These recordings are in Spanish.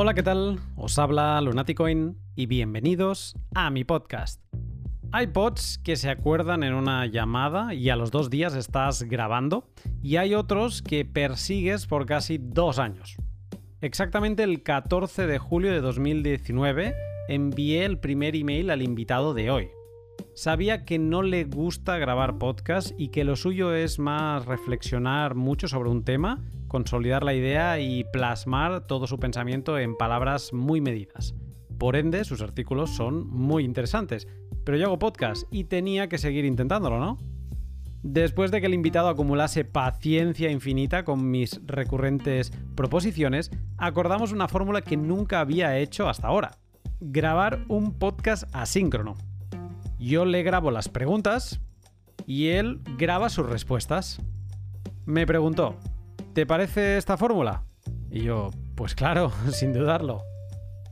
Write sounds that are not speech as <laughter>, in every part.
Hola, ¿qué tal? Os habla Lunaticoin y bienvenidos a mi podcast. Hay pods que se acuerdan en una llamada y a los dos días estás grabando, y hay otros que persigues por casi dos años. Exactamente el 14 de julio de 2019 envié el primer email al invitado de hoy. Sabía que no le gusta grabar podcast y que lo suyo es más reflexionar mucho sobre un tema, consolidar la idea y plasmar todo su pensamiento en palabras muy medidas. Por ende, sus artículos son muy interesantes. Pero yo hago podcast y tenía que seguir intentándolo, ¿no? Después de que el invitado acumulase paciencia infinita con mis recurrentes proposiciones, acordamos una fórmula que nunca había hecho hasta ahora. Grabar un podcast asíncrono. Yo le grabo las preguntas y él graba sus respuestas. Me preguntó, ¿te parece esta fórmula? Y yo, pues claro, <laughs> sin dudarlo.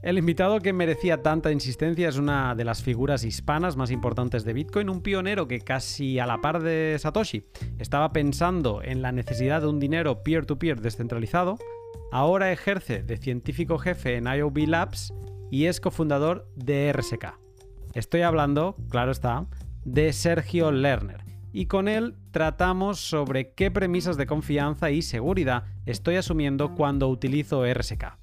El invitado que merecía tanta insistencia es una de las figuras hispanas más importantes de Bitcoin, un pionero que casi a la par de Satoshi estaba pensando en la necesidad de un dinero peer-to-peer descentralizado, ahora ejerce de científico jefe en IOB Labs y es cofundador de RSK. Estoy hablando, claro está, de Sergio Lerner. Y con él tratamos sobre qué premisas de confianza y seguridad estoy asumiendo cuando utilizo RSK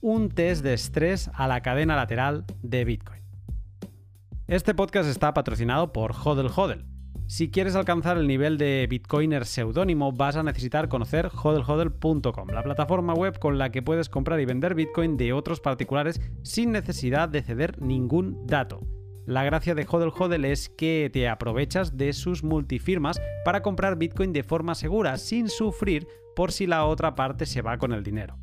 un test de estrés a la cadena lateral de Bitcoin. Este podcast está patrocinado por Hodel Hodel. Si quieres alcanzar el nivel de Bitcoiner seudónimo, vas a necesitar conocer hodelhodel.com, la plataforma web con la que puedes comprar y vender Bitcoin de otros particulares sin necesidad de ceder ningún dato. La gracia de Hodel Hodel es que te aprovechas de sus multifirmas para comprar Bitcoin de forma segura, sin sufrir por si la otra parte se va con el dinero.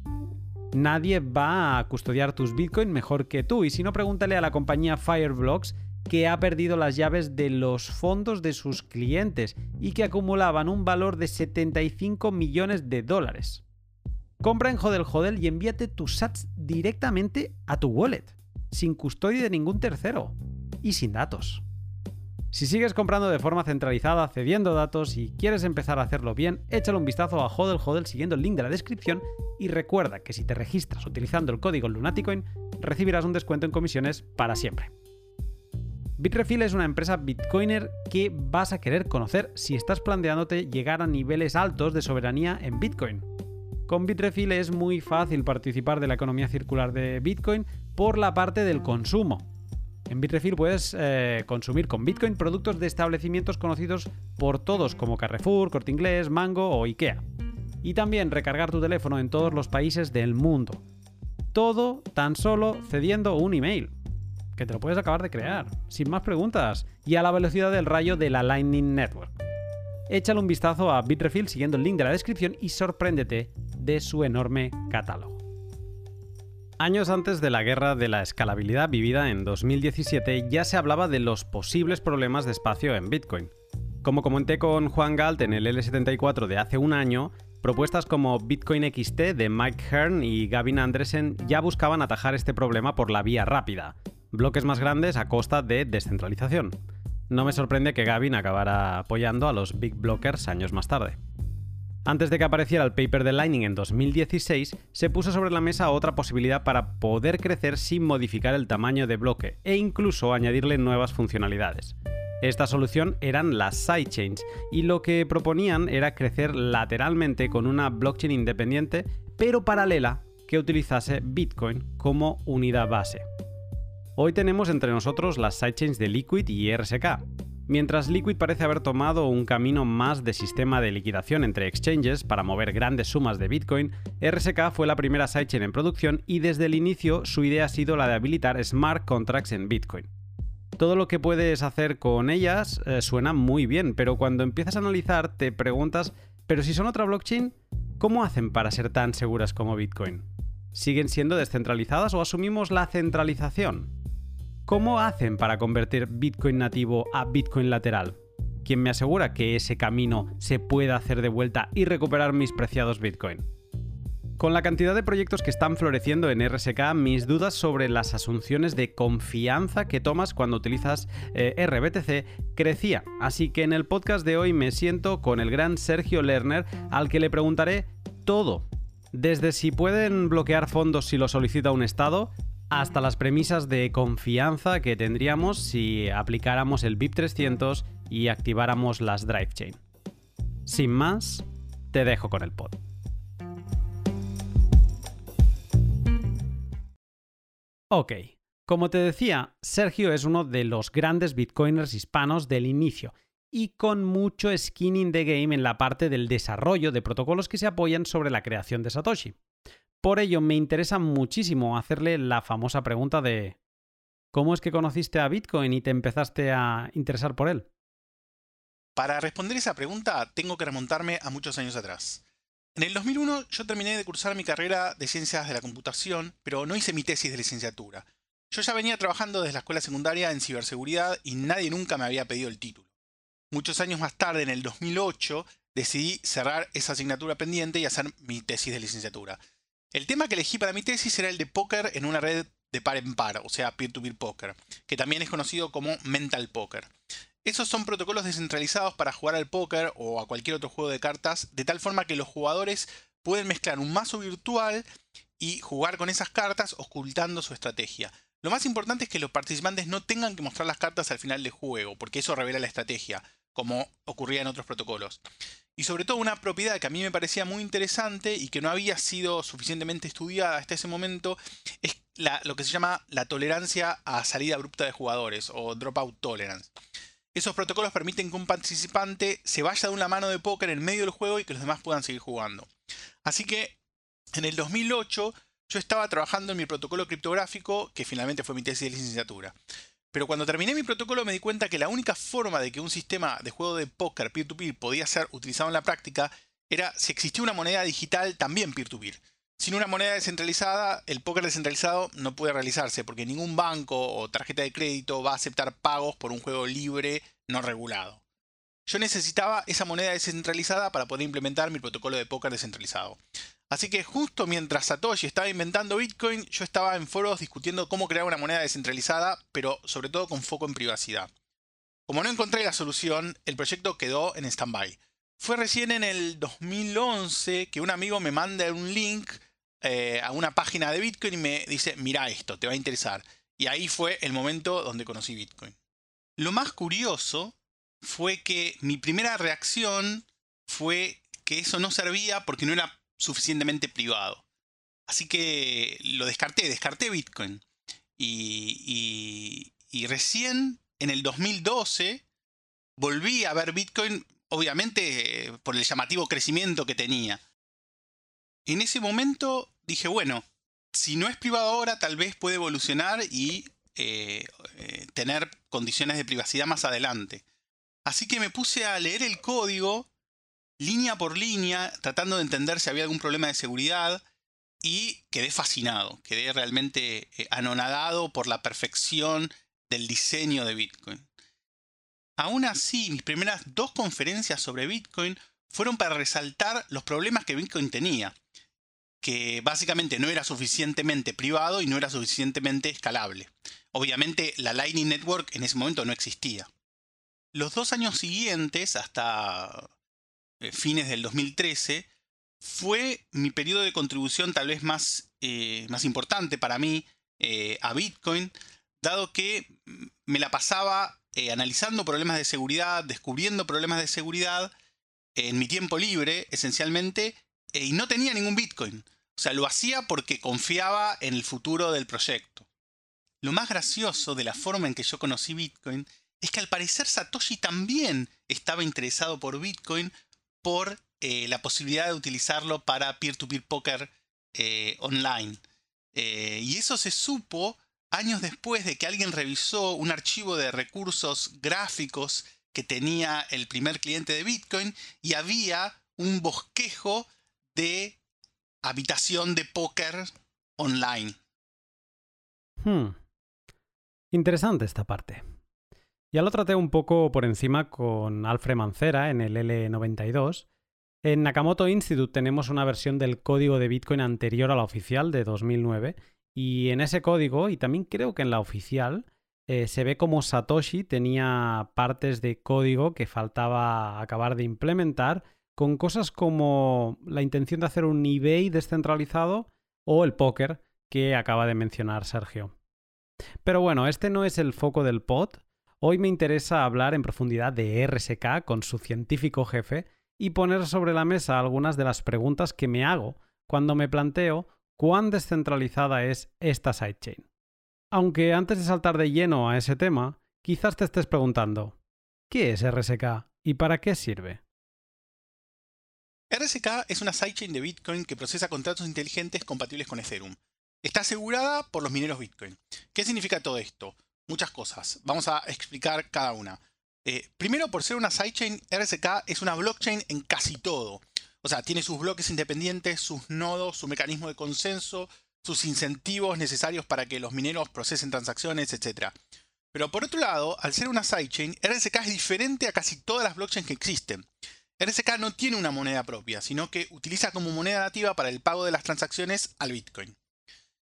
Nadie va a custodiar tus Bitcoin mejor que tú. Y si no, pregúntale a la compañía Fireblocks que ha perdido las llaves de los fondos de sus clientes y que acumulaban un valor de 75 millones de dólares. Compra en Hodel Hodel y envíate tus sats directamente a tu wallet, sin custodia de ningún tercero y sin datos. Si sigues comprando de forma centralizada, cediendo datos y quieres empezar a hacerlo bien, échale un vistazo a Hodel Hodel siguiendo el link de la descripción y recuerda que si te registras utilizando el código Lunaticoin, recibirás un descuento en comisiones para siempre. Bitrefill es una empresa bitcoiner que vas a querer conocer si estás planteándote llegar a niveles altos de soberanía en Bitcoin. Con Bitrefill es muy fácil participar de la economía circular de Bitcoin por la parte del consumo, en Bitrefill puedes eh, consumir con Bitcoin productos de establecimientos conocidos por todos como Carrefour, Corte Inglés, Mango o IKEA. Y también recargar tu teléfono en todos los países del mundo. Todo tan solo cediendo un email, que te lo puedes acabar de crear, sin más preguntas, y a la velocidad del rayo de la Lightning Network. Échale un vistazo a Bitrefill siguiendo el link de la descripción y sorpréndete de su enorme catálogo. Años antes de la guerra de la escalabilidad vivida en 2017 ya se hablaba de los posibles problemas de espacio en Bitcoin. Como comenté con Juan Galt en el L74 de hace un año, propuestas como Bitcoin XT de Mike Hearn y Gavin Andresen ya buscaban atajar este problema por la vía rápida, bloques más grandes a costa de descentralización. No me sorprende que Gavin acabara apoyando a los Big Blockers años más tarde. Antes de que apareciera el paper de Lightning en 2016, se puso sobre la mesa otra posibilidad para poder crecer sin modificar el tamaño de bloque e incluso añadirle nuevas funcionalidades. Esta solución eran las sidechains y lo que proponían era crecer lateralmente con una blockchain independiente pero paralela que utilizase Bitcoin como unidad base. Hoy tenemos entre nosotros las sidechains de Liquid y RSK, Mientras Liquid parece haber tomado un camino más de sistema de liquidación entre exchanges para mover grandes sumas de Bitcoin, RSK fue la primera sidechain en producción y desde el inicio su idea ha sido la de habilitar smart contracts en Bitcoin. Todo lo que puedes hacer con ellas eh, suena muy bien, pero cuando empiezas a analizar te preguntas, ¿pero si son otra blockchain? ¿Cómo hacen para ser tan seguras como Bitcoin? ¿Siguen siendo descentralizadas o asumimos la centralización? ¿Cómo hacen para convertir Bitcoin nativo a Bitcoin lateral? ¿Quién me asegura que ese camino se pueda hacer de vuelta y recuperar mis preciados Bitcoin? Con la cantidad de proyectos que están floreciendo en RSK, mis dudas sobre las asunciones de confianza que tomas cuando utilizas eh, RBTC crecía. Así que en el podcast de hoy me siento con el gran Sergio Lerner, al que le preguntaré todo Desde si pueden bloquear fondos si lo solicita un Estado, hasta las premisas de confianza que tendríamos si aplicáramos el BIP 300 y activáramos las Drive Chain. Sin más, te dejo con el pod. Ok, como te decía, Sergio es uno de los grandes bitcoiners hispanos del inicio y con mucho skin in the game en la parte del desarrollo de protocolos que se apoyan sobre la creación de Satoshi. Por ello me interesa muchísimo hacerle la famosa pregunta de ¿cómo es que conociste a Bitcoin y te empezaste a interesar por él? Para responder esa pregunta tengo que remontarme a muchos años atrás. En el 2001 yo terminé de cursar mi carrera de ciencias de la computación, pero no hice mi tesis de licenciatura. Yo ya venía trabajando desde la escuela secundaria en ciberseguridad y nadie nunca me había pedido el título. Muchos años más tarde, en el 2008, decidí cerrar esa asignatura pendiente y hacer mi tesis de licenciatura. El tema que elegí para mi tesis era el de póker en una red de par en par, o sea, peer-to-peer póker, que también es conocido como mental poker. Esos son protocolos descentralizados para jugar al póker o a cualquier otro juego de cartas, de tal forma que los jugadores pueden mezclar un mazo virtual y jugar con esas cartas ocultando su estrategia. Lo más importante es que los participantes no tengan que mostrar las cartas al final del juego, porque eso revela la estrategia, como ocurría en otros protocolos. Y sobre todo una propiedad que a mí me parecía muy interesante y que no había sido suficientemente estudiada hasta ese momento es lo que se llama la tolerancia a salida abrupta de jugadores o dropout tolerance. Esos protocolos permiten que un participante se vaya de una mano de póker en medio del juego y que los demás puedan seguir jugando. Así que en el 2008 yo estaba trabajando en mi protocolo criptográfico, que finalmente fue mi tesis de licenciatura. Pero cuando terminé mi protocolo me di cuenta que la única forma de que un sistema de juego de póker peer-to-peer podía ser utilizado en la práctica era si existía una moneda digital también peer-to-peer. Sin una moneda descentralizada, el póker descentralizado no puede realizarse porque ningún banco o tarjeta de crédito va a aceptar pagos por un juego libre no regulado. Yo necesitaba esa moneda descentralizada para poder implementar mi protocolo de póker descentralizado. Así que justo mientras Satoshi estaba inventando Bitcoin, yo estaba en foros discutiendo cómo crear una moneda descentralizada, pero sobre todo con foco en privacidad. Como no encontré la solución, el proyecto quedó en stand-by. Fue recién en el 2011 que un amigo me manda un link eh, a una página de Bitcoin y me dice, mira esto, te va a interesar. Y ahí fue el momento donde conocí Bitcoin. Lo más curioso fue que mi primera reacción fue que eso no servía porque no era suficientemente privado. Así que lo descarté, descarté Bitcoin. Y, y, recién en el 2012 volví a ver Bitcoin, obviamente por el llamativo crecimiento que tenía. En ese momento dije, bueno, si no es privado ahora, tal vez puede evolucionar y eh, eh, tener condiciones de privacidad más adelante. Así que me puse a leer el código línea por línea, tratando de entender si había algún problema de seguridad y quedé fascinado, quedé realmente eh, anonadado por la perfección del diseño de Bitcoin. Aún así, mis primeras dos conferencias sobre Bitcoin fueron para resaltar los problemas que Bitcoin tenía, que básicamente no era suficientemente privado y no era suficientemente escalable. Obviamente la Lightning Network en ese momento no existía. Los dos años siguientes, hasta fines del 2013, fue mi periodo de contribución tal vez más, eh, más importante para mí eh, a Bitcoin, dado que me la pasaba analizando problemas de seguridad, descubriendo problemas de seguridad en mi tiempo libre, esencialmente, y no tenía ningún Bitcoin. O sea, lo hacía porque confiaba en el futuro del proyecto. Lo más gracioso de la forma en que yo conocí Bitcoin es que al parecer Satoshi también estaba interesado por Bitcoin por eh, la posibilidad de utilizarlo para peer-to-peer poker eh, online. Eh, y eso se supo años después de que alguien revisó un archivo de recursos gráficos que tenía el primer cliente de Bitcoin y había un bosquejo de habitación de póker online. Hmm. Interesante esta parte. Ya lo traté un poco por encima con Alfred Mancera en el L92. En Nakamoto Institute tenemos una versión del código de Bitcoin anterior a la oficial de 2009 y en ese código, y también creo que en la oficial, eh, se ve como Satoshi tenía partes de código que faltaba acabar de implementar con cosas como la intención de hacer un eBay descentralizado o el póker que acaba de mencionar Sergio. Pero bueno, este no es el foco del pod. Hoy me interesa hablar en profundidad de RSK con su científico jefe y poner sobre la mesa algunas de las preguntas que me hago cuando me planteo cuán descentralizada es esta sidechain. Aunque antes de saltar de lleno a ese tema, quizás te estés preguntando, ¿qué es RSK y para qué sirve? RSK es una sidechain de Bitcoin que procesa contratos inteligentes compatibles con Ethereum. Está asegurada por los mineros Bitcoin. ¿Qué significa todo esto? Muchas cosas. Vamos a explicar cada una. Eh, primero, por ser una sidechain, RSK es una blockchain en casi todo. O sea, tiene sus bloques independientes, sus nodos, su mecanismo de consenso, sus incentivos necesarios para que los mineros procesen transacciones, etc. Pero por otro lado, al ser una sidechain, RSK es diferente a casi todas las blockchains que existen. RSK no tiene una moneda propia, sino que utiliza como moneda nativa para el pago de las transacciones al Bitcoin.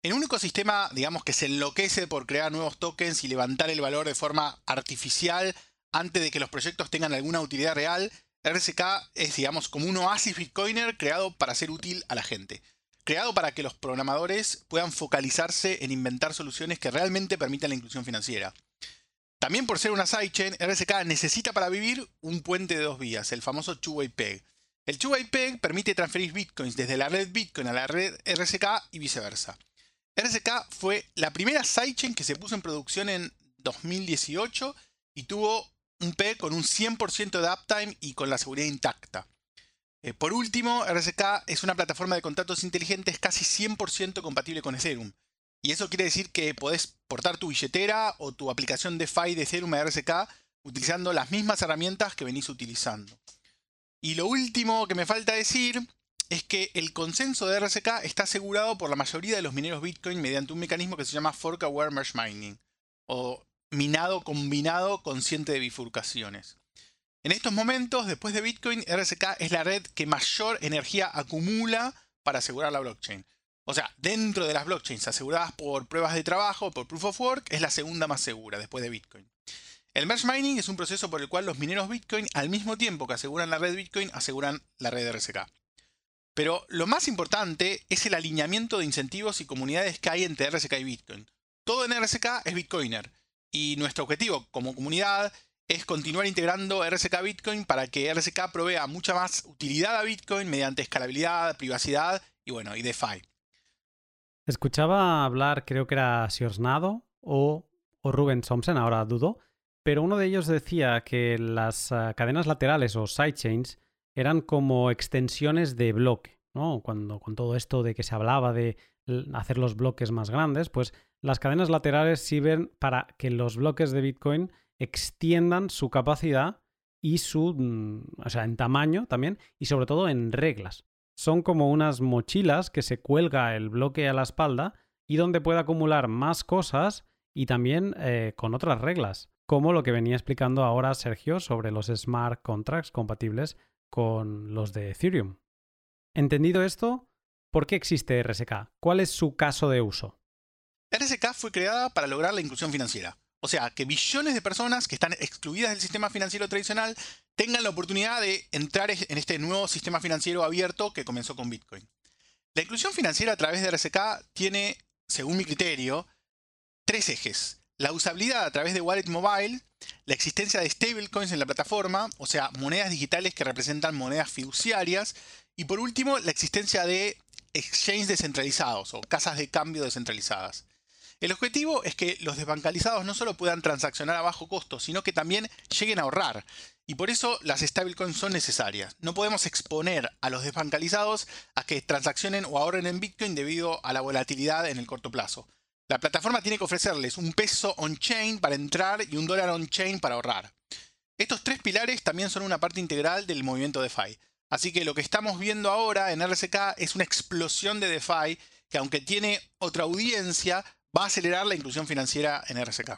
En un ecosistema, digamos, que se enloquece por crear nuevos tokens y levantar el valor de forma artificial antes de que los proyectos tengan alguna utilidad real, RSK es, digamos, como un oasis bitcoiner creado para ser útil a la gente. Creado para que los programadores puedan focalizarse en inventar soluciones que realmente permitan la inclusión financiera. También por ser una sidechain, RSK necesita para vivir un puente de dos vías, el famoso two-way peg. El two-way peg permite transferir bitcoins desde la red Bitcoin a la red RSK y viceversa. RSK fue la primera sidechain que se puso en producción en 2018 y tuvo un peg con un 100% de uptime y con la seguridad intacta. Eh, por último, RSK es una plataforma de contratos inteligentes casi 100% compatible con Ethereum. Y eso quiere decir que podés portar tu billetera o tu aplicación DeFi de Ethereum a RSK utilizando las mismas herramientas que venís utilizando. Y lo último que me falta decir es que el consenso de RSK está asegurado por la mayoría de los mineros Bitcoin mediante un mecanismo que se llama Fork Aware Merge Mining, o minado combinado consciente de bifurcaciones. En estos momentos, después de Bitcoin, RSK es la red que mayor energía acumula para asegurar la blockchain. O sea, dentro de las blockchains aseguradas por pruebas de trabajo, por proof of work, es la segunda más segura después de Bitcoin. El merge mining es un proceso por el cual los mineros Bitcoin, al mismo tiempo que aseguran la red Bitcoin, aseguran la red RSK. Pero lo más importante es el alineamiento de incentivos y comunidades que hay entre RSK y Bitcoin. Todo en RSK es Bitcoiner. Y nuestro objetivo como comunidad es continuar integrando RSK Bitcoin para que RSK provea mucha más utilidad a Bitcoin mediante escalabilidad, privacidad y bueno, y DeFi. Escuchaba hablar, creo que era Siorsnado o, o Ruben Thompson, ahora dudo, pero uno de ellos decía que las uh, cadenas laterales o sidechains eran como extensiones de bloque, ¿no? Cuando con todo esto de que se hablaba de hacer los bloques más grandes, pues las cadenas laterales sirven para que los bloques de Bitcoin extiendan su capacidad y su, mm, o sea, en tamaño también y sobre todo en reglas son como unas mochilas que se cuelga el bloque a la espalda y donde puede acumular más cosas y también eh, con otras reglas, como lo que venía explicando ahora Sergio sobre los smart contracts compatibles con los de Ethereum. Entendido esto, ¿por qué existe RSK? ¿Cuál es su caso de uso? RSK fue creada para lograr la inclusión financiera. O sea, que billones de personas que están excluidas del sistema financiero tradicional tengan la oportunidad de entrar en este nuevo sistema financiero abierto que comenzó con Bitcoin. La inclusión financiera a través de RSK tiene, según mi criterio, tres ejes. La usabilidad a través de Wallet Mobile, la existencia de stablecoins en la plataforma, o sea, monedas digitales que representan monedas fiduciarias, y por último, la existencia de exchanges descentralizados o casas de cambio descentralizadas. El objetivo es que los desbancalizados no solo puedan transaccionar a bajo costo, sino que también lleguen a ahorrar. Y por eso las stablecoins son necesarias. No podemos exponer a los desbancalizados a que transaccionen o ahorren en Bitcoin debido a la volatilidad en el corto plazo. La plataforma tiene que ofrecerles un peso on-chain para entrar y un dólar on-chain para ahorrar. Estos tres pilares también son una parte integral del movimiento DeFi. Así que lo que estamos viendo ahora en RSK es una explosión de DeFi que aunque tiene otra audiencia, va a acelerar la inclusión financiera en RSK.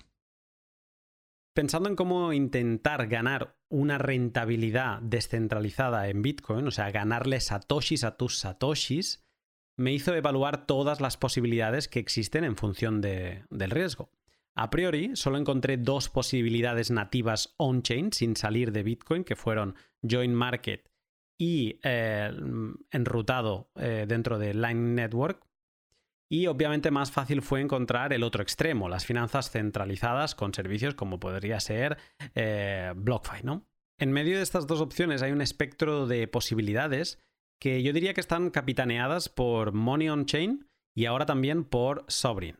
Pensando en cómo intentar ganar una rentabilidad descentralizada en Bitcoin, o sea, ganarle satoshis a tus satoshis, me hizo evaluar todas las posibilidades que existen en función del riesgo. A priori, solo encontré dos posibilidades nativas on-chain sin salir de Bitcoin, que fueron Join Market y eh, enrutado eh, dentro de Line Network. Y obviamente más fácil fue encontrar el otro extremo, las finanzas centralizadas con servicios como podría ser eh, BlockFi, ¿no? En medio de estas dos opciones hay un espectro de posibilidades que yo diría que están capitaneadas por Money on Chain y ahora también por Sovereign.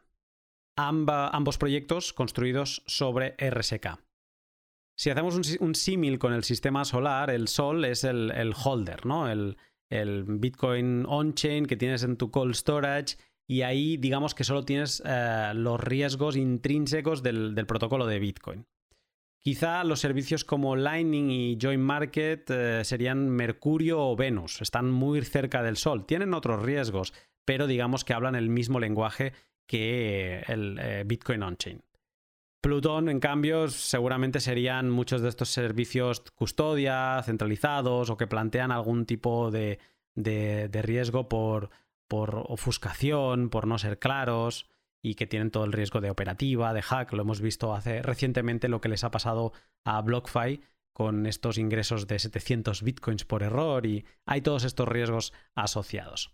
ambos proyectos construidos sobre RSK. Si hacemos un, símil con el sistema solar, el Sol es el, holder, ¿no? El, Bitcoin on-chain que tienes en tu cold storage y ahí digamos que solo tienes eh, los riesgos intrínsecos del, protocolo de Bitcoin. Quizá los servicios como Lightning y Join Market eh, serían Mercurio o Venus, están muy cerca del Sol, tienen otros riesgos, pero digamos que hablan el mismo lenguaje que el eh, Bitcoin on-chain. Plutón, en cambio, seguramente serían muchos de estos servicios custodia, centralizados o que plantean algún tipo de, riesgo por, ofuscación, por no ser claros y que tienen todo el riesgo de operativa, de hack. Lo hemos visto hace recientemente lo que les ha pasado a BlockFi con estos ingresos de 700 bitcoins por error y hay todos estos riesgos asociados.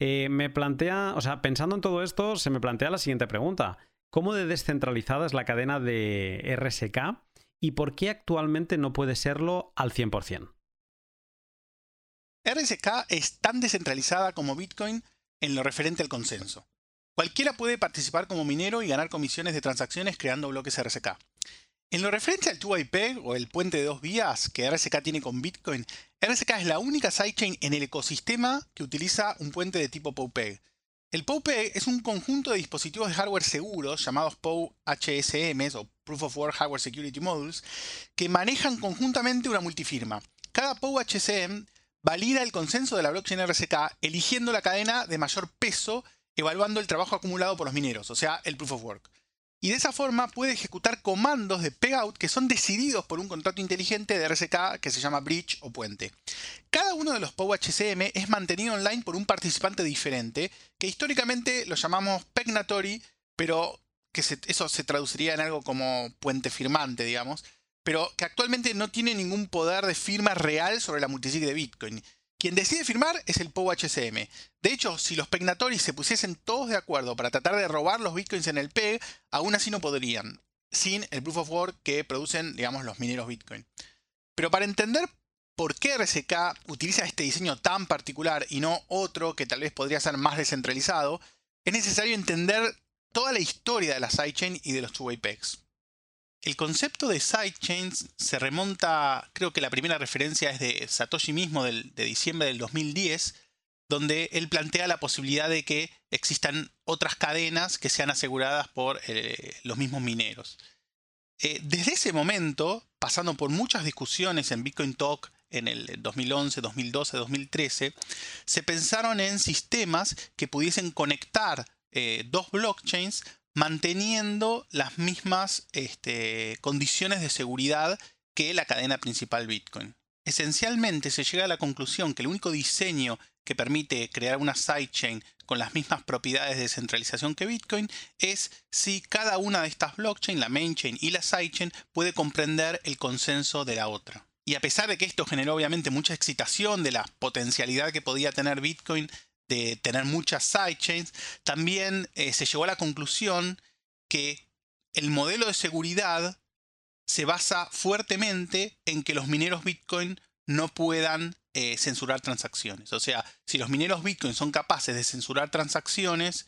Eh, me plantea, o sea, pensando en todo esto, se me plantea la siguiente pregunta. ¿Cómo de descentralizada es la cadena de RSK y por qué actualmente no puede serlo al 100%? RSK es tan descentralizada como Bitcoin en lo referente al consenso. Cualquiera puede participar como minero y ganar comisiones de transacciones creando bloques RSK. En lo referente al 2IP o el puente de dos vías que RSK tiene con Bitcoin, RSK es la única sidechain en el ecosistema que utiliza un puente de tipo POWPEG. El POW-PEG es un conjunto de dispositivos de hardware seguros llamados POW HSMs o Proof of Work Hardware Security Modules que manejan conjuntamente una multifirma. Cada POW HSM valida el consenso de la blockchain RSK eligiendo la cadena de mayor peso evaluando el trabajo acumulado por los mineros, o sea, el Proof of Work y de esa forma puede ejecutar comandos de pegout que son decididos por un contrato inteligente de RSK que se llama bridge o puente. Cada uno de los POW-HCM es mantenido online por un participante diferente, que históricamente lo llamamos pegnatory, pero que eso se traduciría en algo como puente firmante, digamos, pero que actualmente no tiene ningún poder de firma real sobre la multisig de Bitcoin. Quien decide firmar es el POW HCM. De hecho, si los pegnatoris se pusiesen todos de acuerdo para tratar de robar los bitcoins en el PEG, aún así no podrían, sin el proof of work que producen, digamos, los mineros bitcoin. Pero para entender por qué RSK utiliza este diseño tan particular y no otro que tal vez podría ser más descentralizado, es necesario entender toda la historia de la sidechain y de los two-way pegs. El concepto de sidechains se remonta, creo que la primera referencia es de Satoshi mismo de diciembre del 2010, donde él plantea la posibilidad de que existan otras cadenas que sean aseguradas por eh, los mismos mineros. Eh, desde ese momento, pasando por muchas discusiones en Bitcoin Talk en el 2011, 2012, 2013, se pensaron en sistemas que pudiesen conectar eh, dos blockchains manteniendo las mismas este, condiciones de seguridad que la cadena principal Bitcoin. Esencialmente se llega a la conclusión que el único diseño que permite crear una sidechain con las mismas propiedades de descentralización que Bitcoin es si cada una de estas blockchains, la mainchain y la sidechain, puede comprender el consenso de la otra. Y a pesar de que esto generó obviamente mucha excitación de la potencialidad que podía tener Bitcoin de tener muchas sidechains, también eh, se llegó a la conclusión que el modelo de seguridad se basa fuertemente en que los mineros Bitcoin no puedan eh, censurar transacciones. O sea, si los mineros Bitcoin son capaces de censurar transacciones,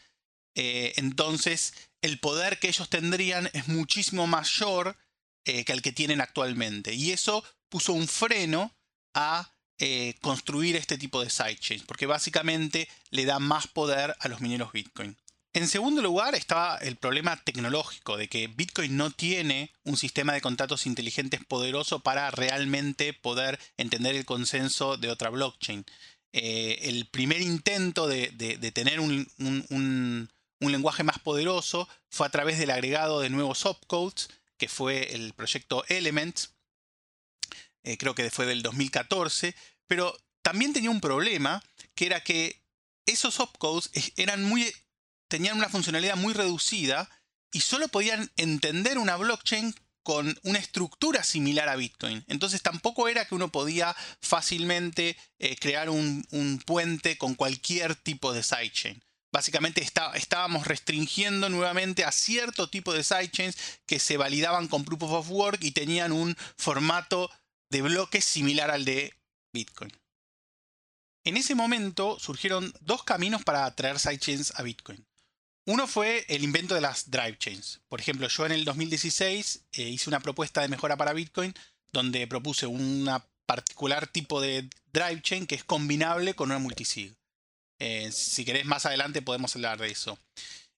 eh, entonces el poder que ellos tendrían es muchísimo mayor que el que tienen actualmente. Y eso puso un freno a eh, construir este tipo de sidechains, porque básicamente le da más poder a los mineros Bitcoin. En segundo lugar estaba el problema tecnológico de que Bitcoin no tiene un sistema de contratos inteligentes poderoso para realmente poder entender el consenso de otra blockchain. Eh, el primer intento de, tener un, un, lenguaje más poderoso fue a través del agregado de nuevos opcodes, que fue el proyecto Elements, eh, creo que fue del 2014, pero también tenía un problema, que era que esos opcodes eran muy, tenían una funcionalidad muy reducida y solo podían entender una blockchain con una estructura similar a Bitcoin. Entonces tampoco era que uno podía fácilmente eh, crear un, puente con cualquier tipo de sidechain. Básicamente estábamos restringiendo nuevamente a cierto tipo de sidechains que se validaban con Proof of Work y tenían un formato de bloques similar al de Bitcoin. En ese momento surgieron dos caminos para traer sidechains a Bitcoin. Uno fue el invento de las drive chains. Por ejemplo, yo en el 2016 eh, hice una propuesta de mejora para Bitcoin donde propuse un particular tipo de drive chain que es combinable con una multisig. Eh, si querés más adelante podemos hablar de eso.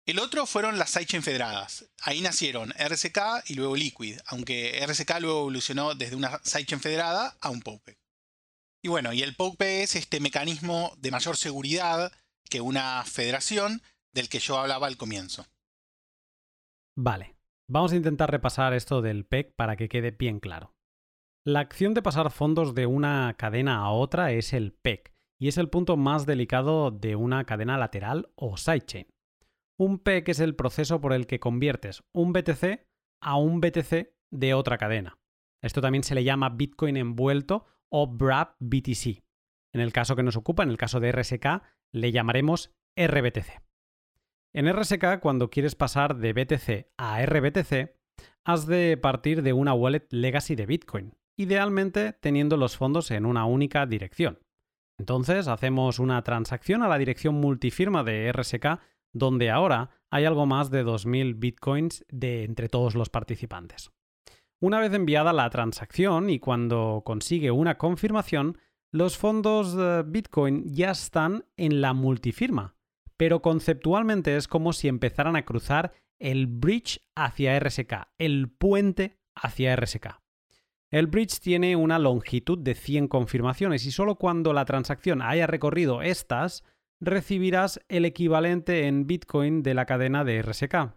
El otro fueron las sidechain federadas. Ahí nacieron RSK y luego Liquid, aunque RSK luego evolucionó desde una sidechain federada a un POPE. Y bueno, y el POPE es este mecanismo de mayor seguridad que una federación del que yo hablaba al comienzo. Vale, vamos a intentar repasar esto del PEC para que quede bien claro. La acción de pasar fondos de una cadena a otra es el PEC y es el punto más delicado de una cadena lateral o sidechain. Un PEC es el proceso por el que conviertes un BTC a un BTC de otra cadena. Esto también se le llama Bitcoin envuelto o BRAP BTC. En el caso que nos ocupa, en el caso de RSK, le llamaremos RBTC. En RSK, cuando quieres pasar de BTC a RBTC, has de partir de una wallet legacy de Bitcoin, idealmente teniendo los fondos en una única dirección. Entonces hacemos una transacción a la dirección multifirma de RSK, donde ahora hay algo más de 2.000 bitcoins de entre todos los participantes. Una vez enviada la transacción y cuando consigue una confirmación, los fondos de Bitcoin ya están en la multifirma, pero conceptualmente es como si empezaran a cruzar el bridge hacia RSK, el puente hacia RSK. El bridge tiene una longitud de 100 confirmaciones y solo cuando la transacción haya recorrido estas, recibirás el equivalente en Bitcoin de la cadena de RSK.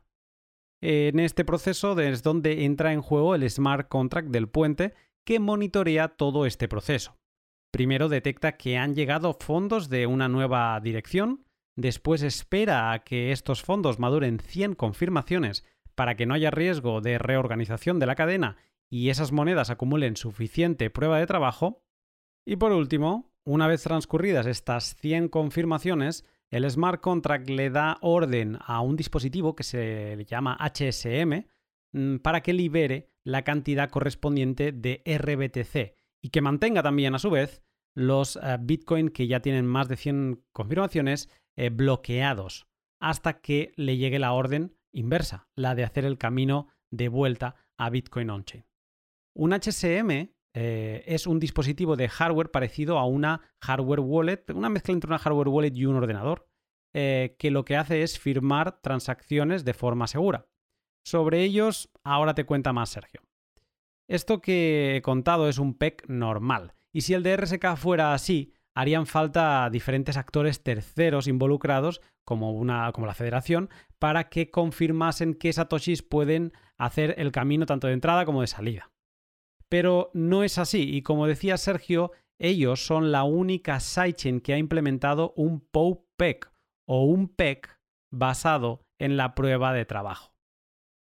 En este proceso es donde entra en juego el smart contract del puente que monitorea todo este proceso. Primero detecta que han llegado fondos de una nueva dirección, después espera a que estos fondos maduren 100 confirmaciones para que no haya riesgo de reorganización de la cadena y esas monedas acumulen suficiente prueba de trabajo. Y por último, una vez transcurridas estas 100 confirmaciones, el smart contract le da orden a un dispositivo que se llama HSM mm, para que libere la cantidad correspondiente de RBTC y que mantenga también a su vez los eh, Bitcoin que ya tienen más de 100 confirmaciones eh, bloqueados hasta que le llegue la orden inversa, la de hacer el camino de vuelta a Bitcoin on-chain. Un HSM eh, es un dispositivo de hardware parecido a una hardware wallet, una mezcla entre una hardware wallet y un ordenador, eh, que lo que hace es firmar transacciones de forma segura. Sobre ellos ahora te cuenta más Sergio. Esto que he contado es un PEC normal, y si el de RSK fuera así, harían falta diferentes actores terceros involucrados, como, una, como la federación, para que confirmasen que satoshis pueden hacer el camino tanto de entrada como de salida. Pero no es así, y como decía Sergio, ellos son la única sidechain que ha implementado un POPEC o un PEC basado en la prueba de trabajo.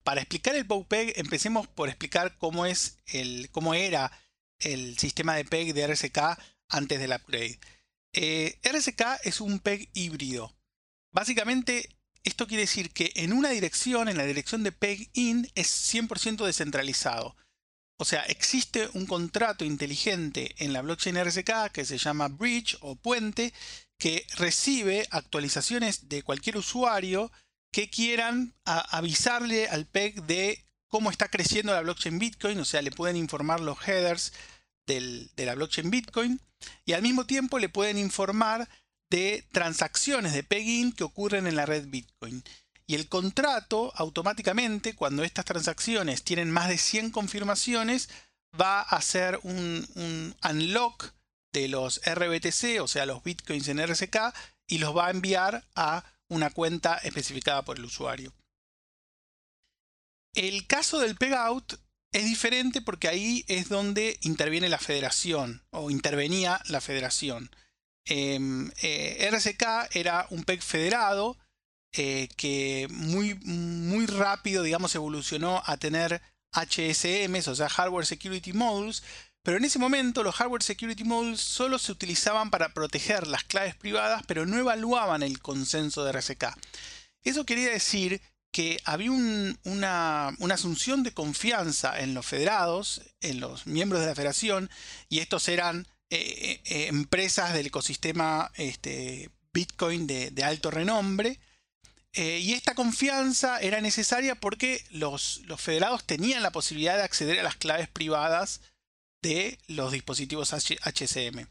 Para explicar el POPEC, empecemos por explicar cómo, es el, cómo era el sistema de PEG de RSK antes del upgrade. Eh, RSK es un PEG híbrido. Básicamente, esto quiere decir que en una dirección, en la dirección de PEG in, es 100% descentralizado. O sea, existe un contrato inteligente en la blockchain RSK que se llama bridge o puente que recibe actualizaciones de cualquier usuario que quieran avisarle al PEG de cómo está creciendo la blockchain Bitcoin, o sea, le pueden informar los headers de la blockchain Bitcoin y al mismo tiempo le pueden informar de transacciones de PEGIN que ocurren en la red Bitcoin. Y el contrato automáticamente, cuando estas transacciones tienen más de 100 confirmaciones, va a hacer un, un unlock de los RBTC, o sea, los bitcoins en RSK, y los va a enviar a una cuenta especificada por el usuario. El caso del pegout es diferente porque ahí es donde interviene la federación o intervenía la federación. Em, eh, RSK era un PEG federado eh, que muy, muy rápido, digamos, evolucionó a tener HSMs, o sea, Hardware Security Modules, pero en ese momento los Hardware Security Modules solo se utilizaban para proteger las claves privadas, pero no evaluaban el consenso de RSK. Eso quería decir que había una, asunción de confianza en los federados, en los miembros de la federación, y estos eran eh, eh, empresas del ecosistema este, Bitcoin de, alto renombre. Eh, y esta confianza era necesaria porque los, federados tenían la posibilidad de acceder a las claves privadas de los dispositivos HCM.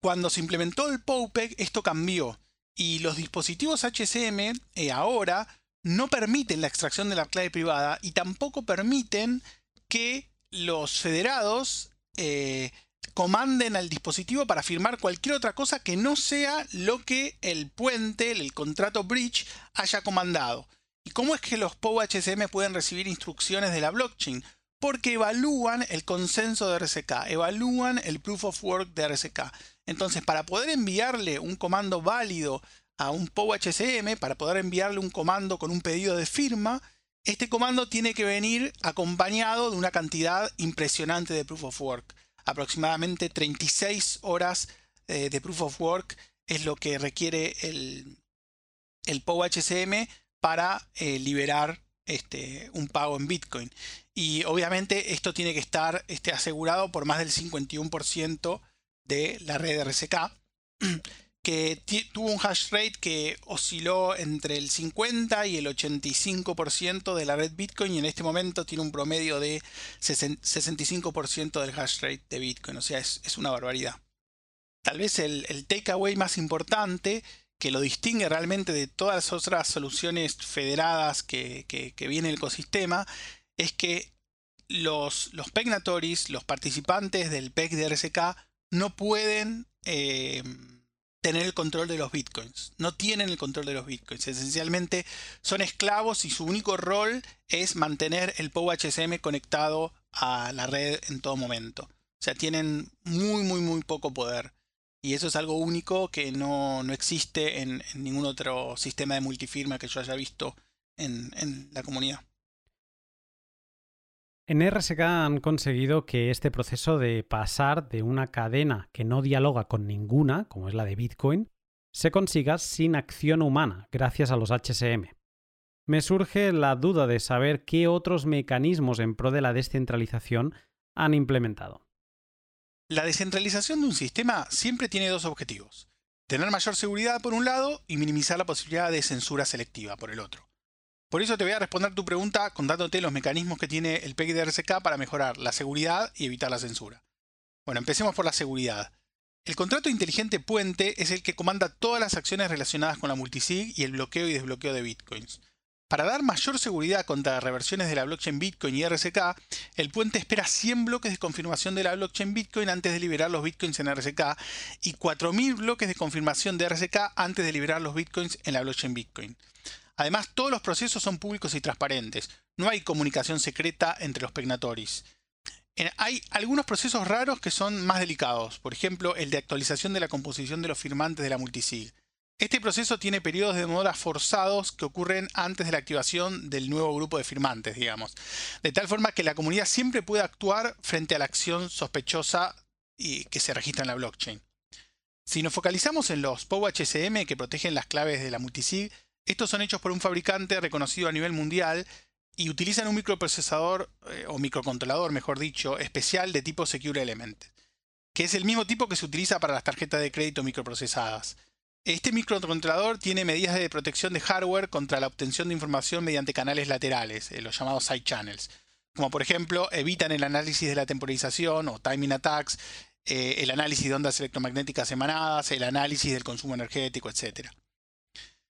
Cuando se implementó el POPEC, esto cambió y los dispositivos HCM eh, ahora no permiten la extracción de la clave privada y tampoco permiten que los federados eh, comanden al dispositivo para firmar cualquier otra cosa que no sea lo que el puente, el contrato bridge, haya comandado. ¿Y cómo es que los POW HCM pueden recibir instrucciones de la blockchain? Porque evalúan el consenso de RSK, evalúan el proof of work de RSK. Entonces, para poder enviarle un comando válido a un POW-HCM, para poder enviarle un comando con un pedido de firma, este comando tiene que venir acompañado de una cantidad impresionante de proof of work. Aproximadamente 36 horas eh, de proof of work es lo que requiere el, el POW-HCM para eh, liberar este, un pago en Bitcoin. Y obviamente esto tiene que estar este, asegurado por más del 51% de la red RSK, <clears throat> que tuvo un hash rate que osciló entre el 50 y el 85% de la red Bitcoin y en este momento tiene un promedio de 65% del hash rate de Bitcoin. O sea, es, una barbaridad. Tal vez el, takeaway más importante que lo distingue realmente de todas las otras soluciones federadas que, viene el ecosistema es que los, los los participantes del PEC de RSK, no pueden eh, tener el control de los bitcoins. No tienen el control de los bitcoins. Esencialmente son esclavos y su único rol es mantener el POW-HSM conectado a la red en todo momento. O sea, tienen muy, muy, muy poco poder. Y eso es algo único que no, existe en, ningún otro sistema de multifirma que yo haya visto en la comunidad. En RSK han conseguido que este proceso de pasar de una cadena que no dialoga con ninguna, como es la de Bitcoin, se consiga sin acción humana, gracias a los HSM. Me surge la duda de saber qué otros mecanismos en pro de la descentralización han implementado. La descentralización de un sistema siempre tiene dos objetivos. Tener mayor seguridad por un lado y minimizar la posibilidad de censura selectiva por el otro. Por eso te voy a responder tu pregunta contándote los mecanismos que tiene el PEG de RSK para mejorar la seguridad y evitar la censura. Bueno, empecemos por la seguridad. El contrato inteligente puente es el que comanda todas las acciones relacionadas con la multisig y el bloqueo y desbloqueo de bitcoins. Para dar mayor seguridad contra reversiones de la blockchain Bitcoin y RSK, el puente espera 100 bloques de confirmación de la blockchain Bitcoin antes de liberar los bitcoins en RSK y 4.000 bloques de confirmación de RSK antes de liberar los bitcoins en la blockchain Bitcoin. Además, todos los procesos son públicos y transparentes. No hay comunicación secreta entre los pegnatoris. Hay algunos procesos raros que son más delicados, por ejemplo, el de actualización de la composición de los firmantes de la multisig. Este proceso tiene periodos de demora forzados que ocurren antes de la activación del nuevo grupo de firmantes, digamos, de tal forma que la comunidad siempre puede actuar frente a la acción sospechosa que se registra en la blockchain. Si nos focalizamos en los POW-HCM que protegen las claves de la multisig, estos son hechos por un fabricante reconocido a nivel mundial y utilizan un microprocesador eh, o microcontrolador, mejor dicho, especial de tipo Secure Element, que es el mismo tipo que se utiliza para las tarjetas de crédito microprocesadas. Este microcontrolador tiene medidas de protección de hardware contra la obtención de información mediante canales laterales, eh, los llamados side channels, como por ejemplo evitan el análisis de la temporización o timing attacks, eh, el análisis de ondas electromagnéticas emanadas, el análisis del consumo energético, etc.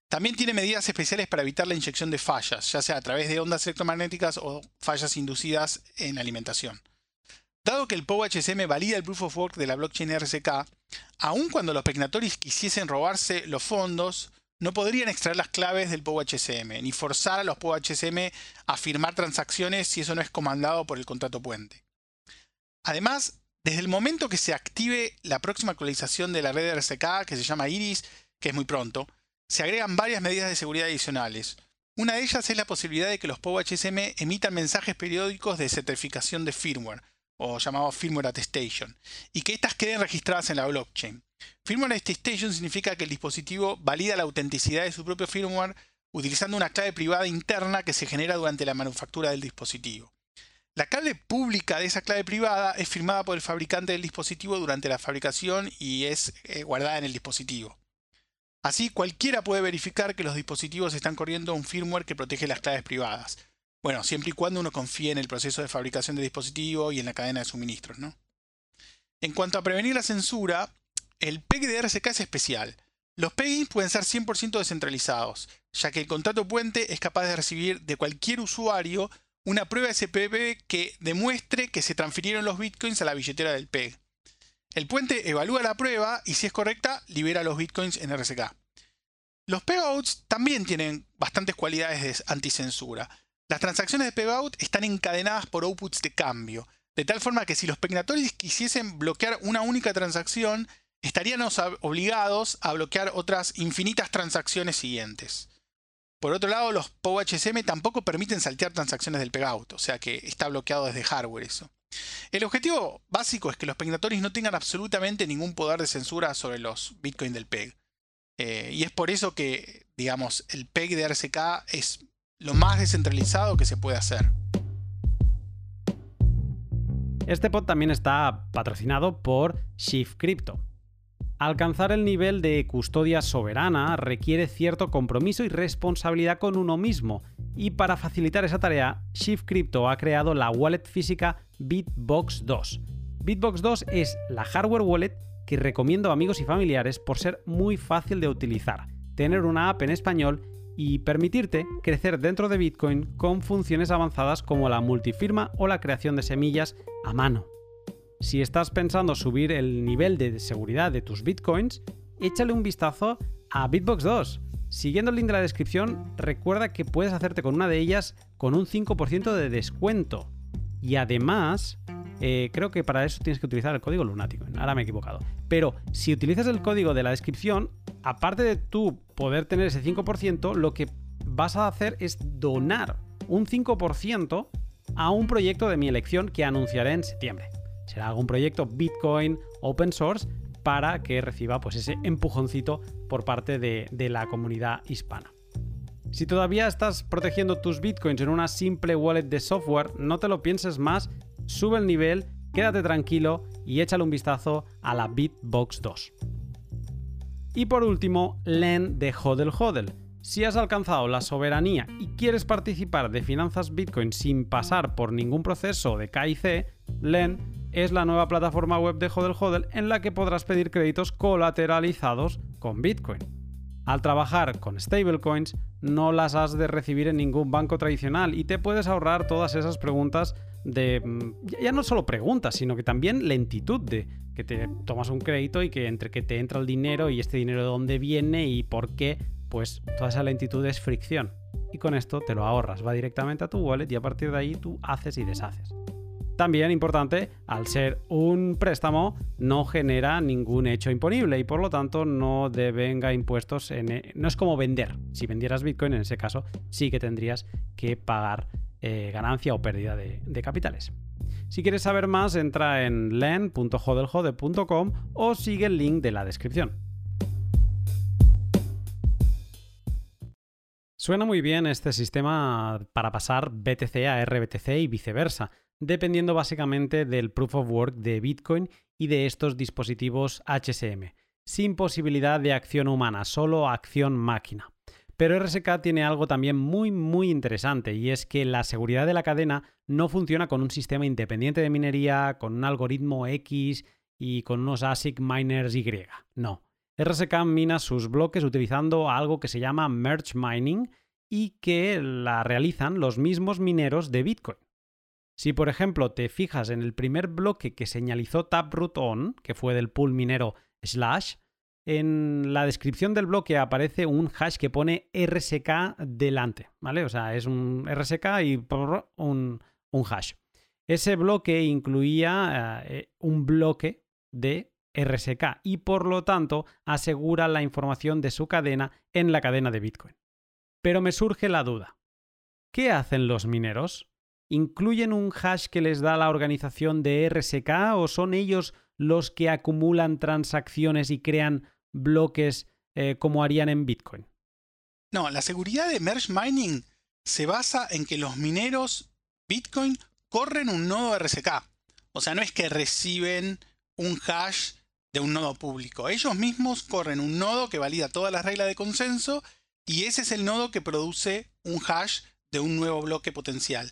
También tiene medidas especiales para evitar la inyección de fallas, ya sea a través de ondas electromagnéticas o fallas inducidas en alimentación. Dado que el POW-HSM valida el Proof of Work de la blockchain RSK, aun cuando los pegnatoris quisiesen robarse los fondos, no podrían extraer las claves del POW-HSM, ni forzar a los POW-HSM a firmar transacciones si eso no es comandado por el contrato puente. Además, desde el momento que se active la próxima actualización de la red RSK, que se llama Iris, que es muy pronto, se agregan varias medidas de seguridad adicionales. Una de ellas es la posibilidad de que los POW-HSM emitan mensajes periódicos de certificación de firmware, o llamado firmware attestation, y que éstas queden registradas en la blockchain. Firmware attestation significa que el dispositivo valida la autenticidad de su propio firmware utilizando una clave privada interna que se genera durante la manufactura del dispositivo. La clave pública de esa clave privada es firmada por el fabricante del dispositivo durante la fabricación y es eh, guardada en el dispositivo. Así, cualquiera puede verificar que los dispositivos están corriendo un firmware que protege las claves privadas. Bueno, siempre y cuando uno confíe en el proceso de fabricación del dispositivo y en la cadena de suministros, ¿no? En cuanto a prevenir la censura, el PEG de RSK es especial. Los PEGs pueden ser 100% descentralizados, ya que el contrato puente es capaz de recibir de cualquier usuario una prueba SPP que demuestre que se transfirieron los bitcoins a la billetera del PEG. El puente evalúa la prueba y si es correcta, libera los bitcoins en RSK. Los payouts también tienen bastantes cualidades de anticensura. Las transacciones de payout están encadenadas por outputs de cambio, de tal forma que si los pegnatores quisiesen bloquear una única transacción, estarían obligados a bloquear otras infinitas transacciones siguientes. Por otro lado, los POW-HSM tampoco permiten saltear transacciones del pegout, o sea que está bloqueado desde hardware eso. El objetivo básico es que los pegnatoris no tengan absolutamente ningún poder de censura sobre los bitcoins del PEG. Eh, y es por eso que, digamos, el PEG de RSK es lo más descentralizado que se puede hacer. Este pod también está patrocinado por Shift Crypto. Alcanzar el nivel de custodia soberana requiere cierto compromiso y responsabilidad con uno mismo, y para facilitar esa tarea, Shift Crypto ha creado la wallet física Bitbox 2. Bitbox 2 es la hardware wallet que recomiendo a amigos y familiares por ser muy fácil de utilizar, tener una app en español y permitirte crecer dentro de Bitcoin con funciones avanzadas como la multifirma o la creación de semillas a mano. Si estás pensando subir el nivel de seguridad de tus bitcoins, échale un vistazo a Bitbox 2. Siguiendo el link de la descripción, recuerda que puedes hacerte con una de ellas con un 5% de descuento. Y además, eh, creo que para eso tienes que utilizar el código lunático. Ahora me he equivocado. Pero si utilizas el código de la descripción, aparte de tú poder tener ese 5%, lo que vas a hacer es donar un 5% a un proyecto de mi elección que anunciaré en septiembre será algún proyecto Bitcoin open source para que reciba pues, ese empujoncito por parte de, la comunidad hispana. Si todavía estás protegiendo tus bitcoins en una simple wallet de software, no te lo pienses más, sube el nivel, quédate tranquilo y échale un vistazo a la Bitbox 2. Y por último, LEN de Hodel Hodel. Si has alcanzado la soberanía y quieres participar de finanzas Bitcoin sin pasar por ningún proceso de KIC, LEN es la nueva plataforma web de Hodel Hodel en la que podrás pedir créditos colateralizados con Bitcoin. Al trabajar con stablecoins, no las has de recibir en ningún banco tradicional y te puedes ahorrar todas esas preguntas de. Mm, ya no solo preguntas, sino que también lentitud de que te tomas un crédito y que entre que te entra el dinero y este dinero de dónde viene y por qué, pues toda esa lentitud es fricción. Y con esto te lo ahorras, va directamente a tu wallet y a partir de ahí tú haces y deshaces. También importante, al ser un préstamo, no genera ningún hecho imponible y por lo tanto no devenga impuestos. E, no es como vender. Si vendieras Bitcoin, en ese caso, sí que tendrías que pagar eh, ganancia o pérdida de, de capitales. Si quieres saber más, entra en len.jodeljode.com o sigue el link de la descripción. Suena muy bien este sistema para pasar BTC a RBTC y viceversa dependiendo básicamente del proof of work de Bitcoin y de estos dispositivos HSM, sin posibilidad de acción humana, solo acción máquina. Pero RSK tiene algo también muy muy interesante y es que la seguridad de la cadena no funciona con un sistema independiente de minería, con un algoritmo X y con unos ASIC miners Y. No. RSK mina sus bloques utilizando algo que se llama merge mining y que la realizan los mismos mineros de Bitcoin. Si por ejemplo te fijas en el primer bloque que señalizó Taproot On, que fue del pool minero slash, en la descripción del bloque aparece un hash que pone RSK delante, ¿vale? O sea, es un RSK y un, un hash. Ese bloque incluía eh, un bloque de RSK y por lo tanto asegura la información de su cadena en la cadena de Bitcoin. Pero me surge la duda. ¿Qué hacen los mineros? ¿Incluyen un hash que les da la organización de RSK o son ellos los que acumulan transacciones y crean bloques eh, como harían en Bitcoin? No, la seguridad de merge mining se basa en que los mineros Bitcoin corren un nodo RSK. O sea, no es que reciben un hash de un nodo público. Ellos mismos corren un nodo que valida todas las reglas de consenso y ese es el nodo que produce un hash de un nuevo bloque potencial.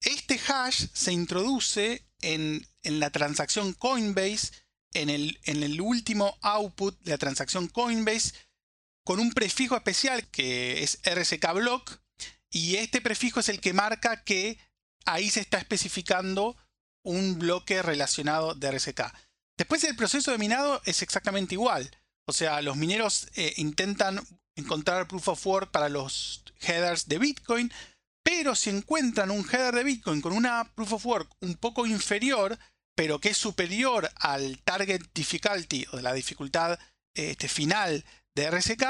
Este hash se introduce en, la transacción Coinbase, en el, último output de la transacción Coinbase, con un prefijo especial que es RSK block, y este prefijo es el que marca que ahí se está especificando un bloque relacionado de RSK. Después el proceso de minado es exactamente igual. O sea, los mineros eh, intentan encontrar proof of work para los headers de Bitcoin, pero si encuentran un header de Bitcoin con una proof of work un poco inferior, pero que es superior al target difficulty o de la dificultad este, final de RSK,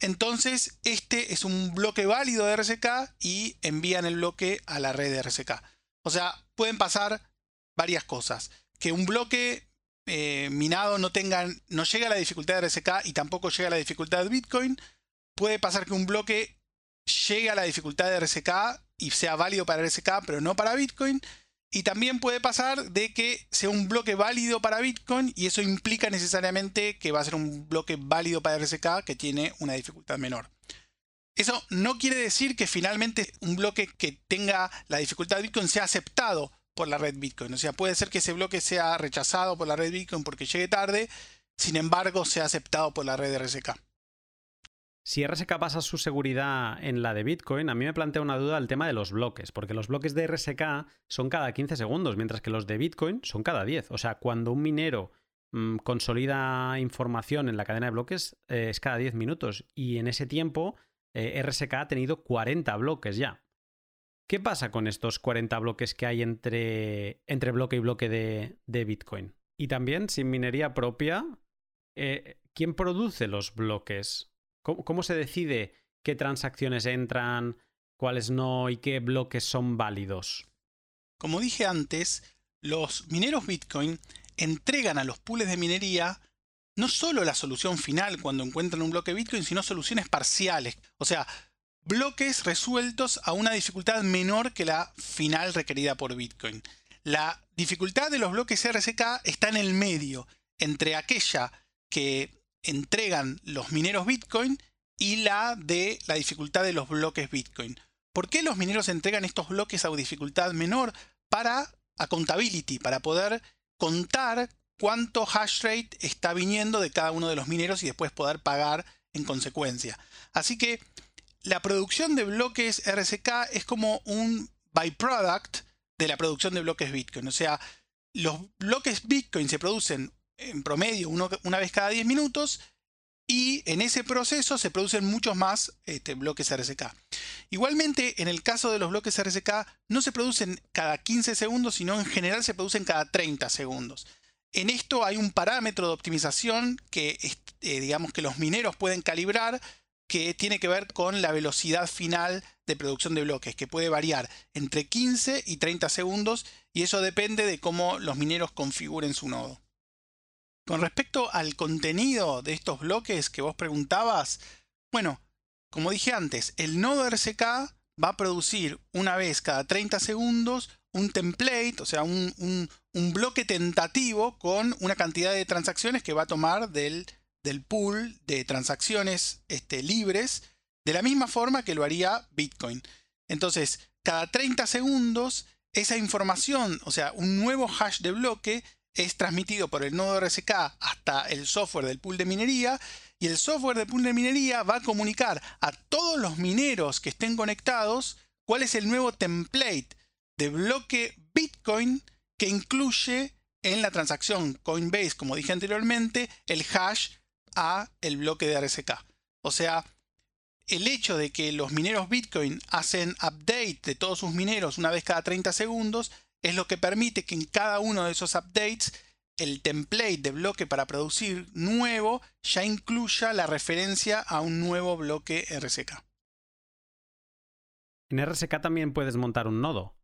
entonces este es un bloque válido de RSK y envían el bloque a la red de RSK. O sea, pueden pasar varias cosas. Que un bloque eh, minado no, tenga, no llega a la dificultad de RSK y tampoco llega a la dificultad de Bitcoin. Puede pasar que un bloque llegue a la dificultad de RSK y sea válido para RSK, pero no para Bitcoin. Y también puede pasar de que sea un bloque válido para Bitcoin y eso implica necesariamente que va a ser un bloque válido para RSK que tiene una dificultad menor. Eso no quiere decir que finalmente un bloque que tenga la dificultad de Bitcoin sea aceptado por la red Bitcoin. O sea, puede ser que ese bloque sea rechazado por la red Bitcoin porque llegue tarde, sin embargo sea aceptado por la red RSK. Si RSK basa su seguridad en la de Bitcoin, a mí me plantea una duda el tema de los bloques, porque los bloques de RSK son cada 15 segundos, mientras que los de Bitcoin son cada 10. O sea, cuando un minero mm, consolida información en la cadena de bloques eh, es cada 10 minutos y en ese tiempo eh, RSK ha tenido 40 bloques ya. ¿Qué pasa con estos 40 bloques que hay entre, entre bloque y bloque de, de Bitcoin? Y también, sin minería propia, eh, ¿quién produce los bloques? ¿Cómo, se decide qué transacciones entran, cuáles no y qué bloques son válidos? Como dije antes, los mineros Bitcoin entregan a los pools de minería no solo la solución final cuando encuentran un bloque Bitcoin, sino soluciones parciales. O sea, bloques resueltos a una dificultad menor que la final requerida por Bitcoin. La dificultad de los bloques RSK está en el medio, entre aquella que entregan los mineros Bitcoin y la de la dificultad de los bloques Bitcoin. ¿Por qué los mineros entregan estos bloques a dificultad menor? Para accountability, para poder contar cuánto hash rate está viniendo de cada uno de los mineros y después poder pagar en consecuencia. Así que la producción de bloques RSK es como un byproduct de la producción de bloques Bitcoin. O sea, los bloques Bitcoin se producen en promedio una vez cada 10 minutos y en ese proceso se producen muchos más este, bloques RSK. Igualmente, en el caso de los bloques RSK, no se producen cada 15 segundos, sino en general se producen cada 30 segundos. En esto hay un parámetro de optimización que eh, digamos que los mineros pueden calibrar que tiene que ver con la velocidad final de producción de bloques, que puede variar entre 15 y 30 segundos y eso depende de cómo los mineros configuren su nodo. Con respecto al contenido de estos bloques que vos preguntabas, bueno, como dije antes, el nodo RSK va a producir una vez cada 30 segundos un template, o sea, un, bloque tentativo con una cantidad de transacciones que va a tomar del, del pool de transacciones este, libres, de la misma forma que lo haría Bitcoin. Entonces, cada 30 segundos, esa información, o sea, un nuevo hash de bloque, es transmitido por el nodo RSK hasta el software del pool de minería y el software del pool de minería va a comunicar a todos los mineros que estén conectados cuál es el nuevo template de bloque Bitcoin que incluye en la transacción Coinbase, como dije anteriormente, el hash a el bloque de RSK. O sea, el hecho de que los mineros Bitcoin hacen update de todos sus mineros una vez cada 30 segundos es lo que permite que en cada uno de esos updates el template de bloque para producir nuevo ya incluya la referencia a un nuevo bloque RSK. En RSK también puedes montar un nodo.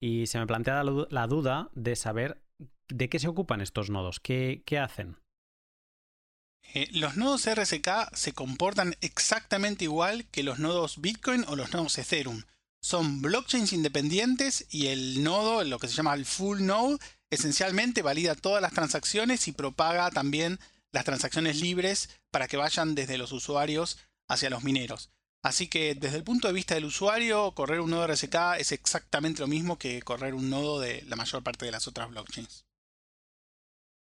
Y se me plantea la, duda de saber de qué se ocupan estos nodos, qué, hacen. Eh, los nodos RSK se comportan exactamente igual que los nodos Bitcoin o los nodos Ethereum. Son blockchains independientes y el nodo, lo que se llama el full node, esencialmente valida todas las transacciones y propaga también las transacciones libres para que vayan desde los usuarios hacia los mineros. Así que desde el punto de vista del usuario, correr un nodo RSK es exactamente lo mismo que correr un nodo de la mayor parte de las otras blockchains.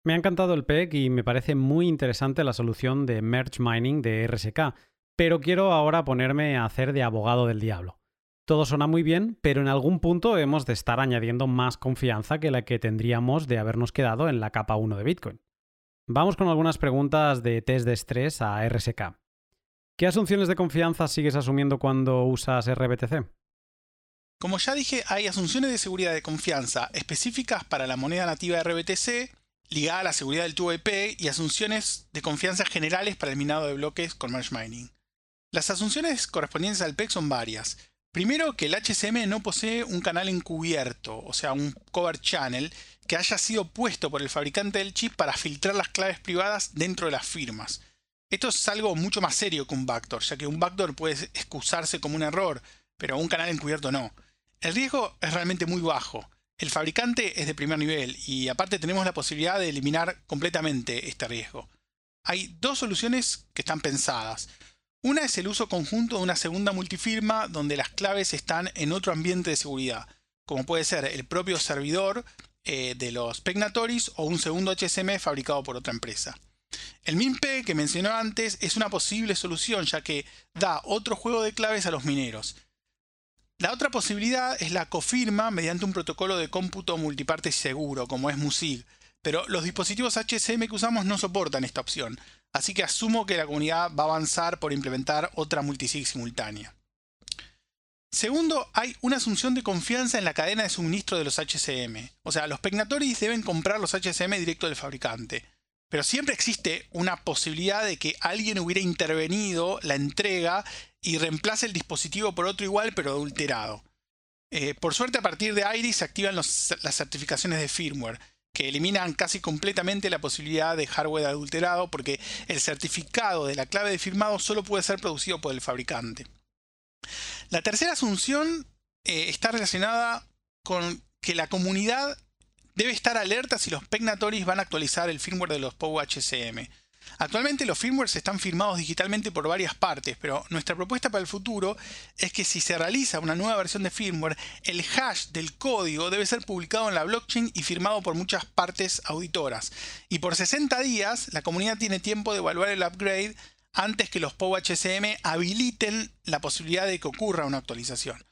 Me ha encantado el PEC y me parece muy interesante la solución de merge mining de RSK, pero quiero ahora ponerme a hacer de abogado del diablo. Todo suena muy bien, pero en algún punto hemos de estar añadiendo más confianza que la que tendríamos de habernos quedado en la capa 1 de Bitcoin. Vamos con algunas preguntas de test de estrés a RSK. ¿Qué asunciones de confianza sigues asumiendo cuando usas RBTC? Como ya dije, hay asunciones de seguridad de confianza específicas para la moneda nativa RBTC, ligada a la seguridad del tubo IP y asunciones de confianza generales para el minado de bloques con Merge Mining. Las asunciones correspondientes al PEC son varias. Primero, que el HCM no posee un canal encubierto, o sea, un cover channel, que haya sido puesto por el fabricante del chip para filtrar las claves privadas dentro de las firmas. Esto es algo mucho más serio que un backdoor, ya que un backdoor puede excusarse como un error, pero un canal encubierto no. El riesgo es realmente muy bajo. El fabricante es de primer nivel y aparte tenemos la posibilidad de eliminar completamente este riesgo. Hay dos soluciones que están pensadas. Una es el uso conjunto de una segunda multifirma donde las claves están en otro ambiente de seguridad, como puede ser el propio servidor eh, de los Pegnatoris o un segundo HSM fabricado por otra empresa. El MINP que mencionó antes es una posible solución ya que da otro juego de claves a los mineros. La otra posibilidad es la cofirma mediante un protocolo de cómputo multiparte seguro como es MUSIG, pero los dispositivos HSM que usamos no soportan esta opción, así que asumo que la comunidad va a avanzar por implementar otra multisig simultánea. Segundo, hay una asunción de confianza en la cadena de suministro de los HCM. O sea, los Pegnatoris deben comprar los HCM directo del fabricante. Pero siempre existe una posibilidad de que alguien hubiera intervenido la entrega y reemplace el dispositivo por otro igual pero adulterado. Eh, por suerte a partir de Iris se activan las certificaciones de firmware que eliminan casi completamente la posibilidad de hardware adulterado porque el certificado de la clave de firmado solo puede ser producido por el fabricante. La tercera asunción eh, está relacionada con que la comunidad debe estar alerta si los Pegnatoris van a actualizar el firmware de los POW HCM. Actualmente los firmwares están firmados digitalmente por varias partes, pero nuestra propuesta para el futuro es que si se realiza una nueva versión de firmware, el hash del código debe ser publicado en la blockchain y firmado por muchas partes auditoras. Y por 60 días la comunidad tiene tiempo de evaluar el upgrade antes que los POW HCM habiliten la posibilidad de que ocurra una actualización.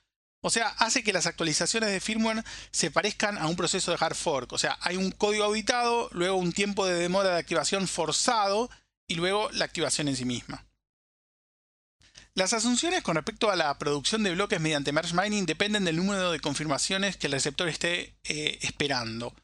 O sea, hace que las actualizaciones de firmware se parezcan a un proceso de hard fork. O sea, hay un código auditado, luego un tiempo de demora de activación forzado y luego la activación en sí misma. Las asunciones con respecto a la producción de bloques mediante merge mining dependen del número de confirmaciones que el receptor esté eh, esperando.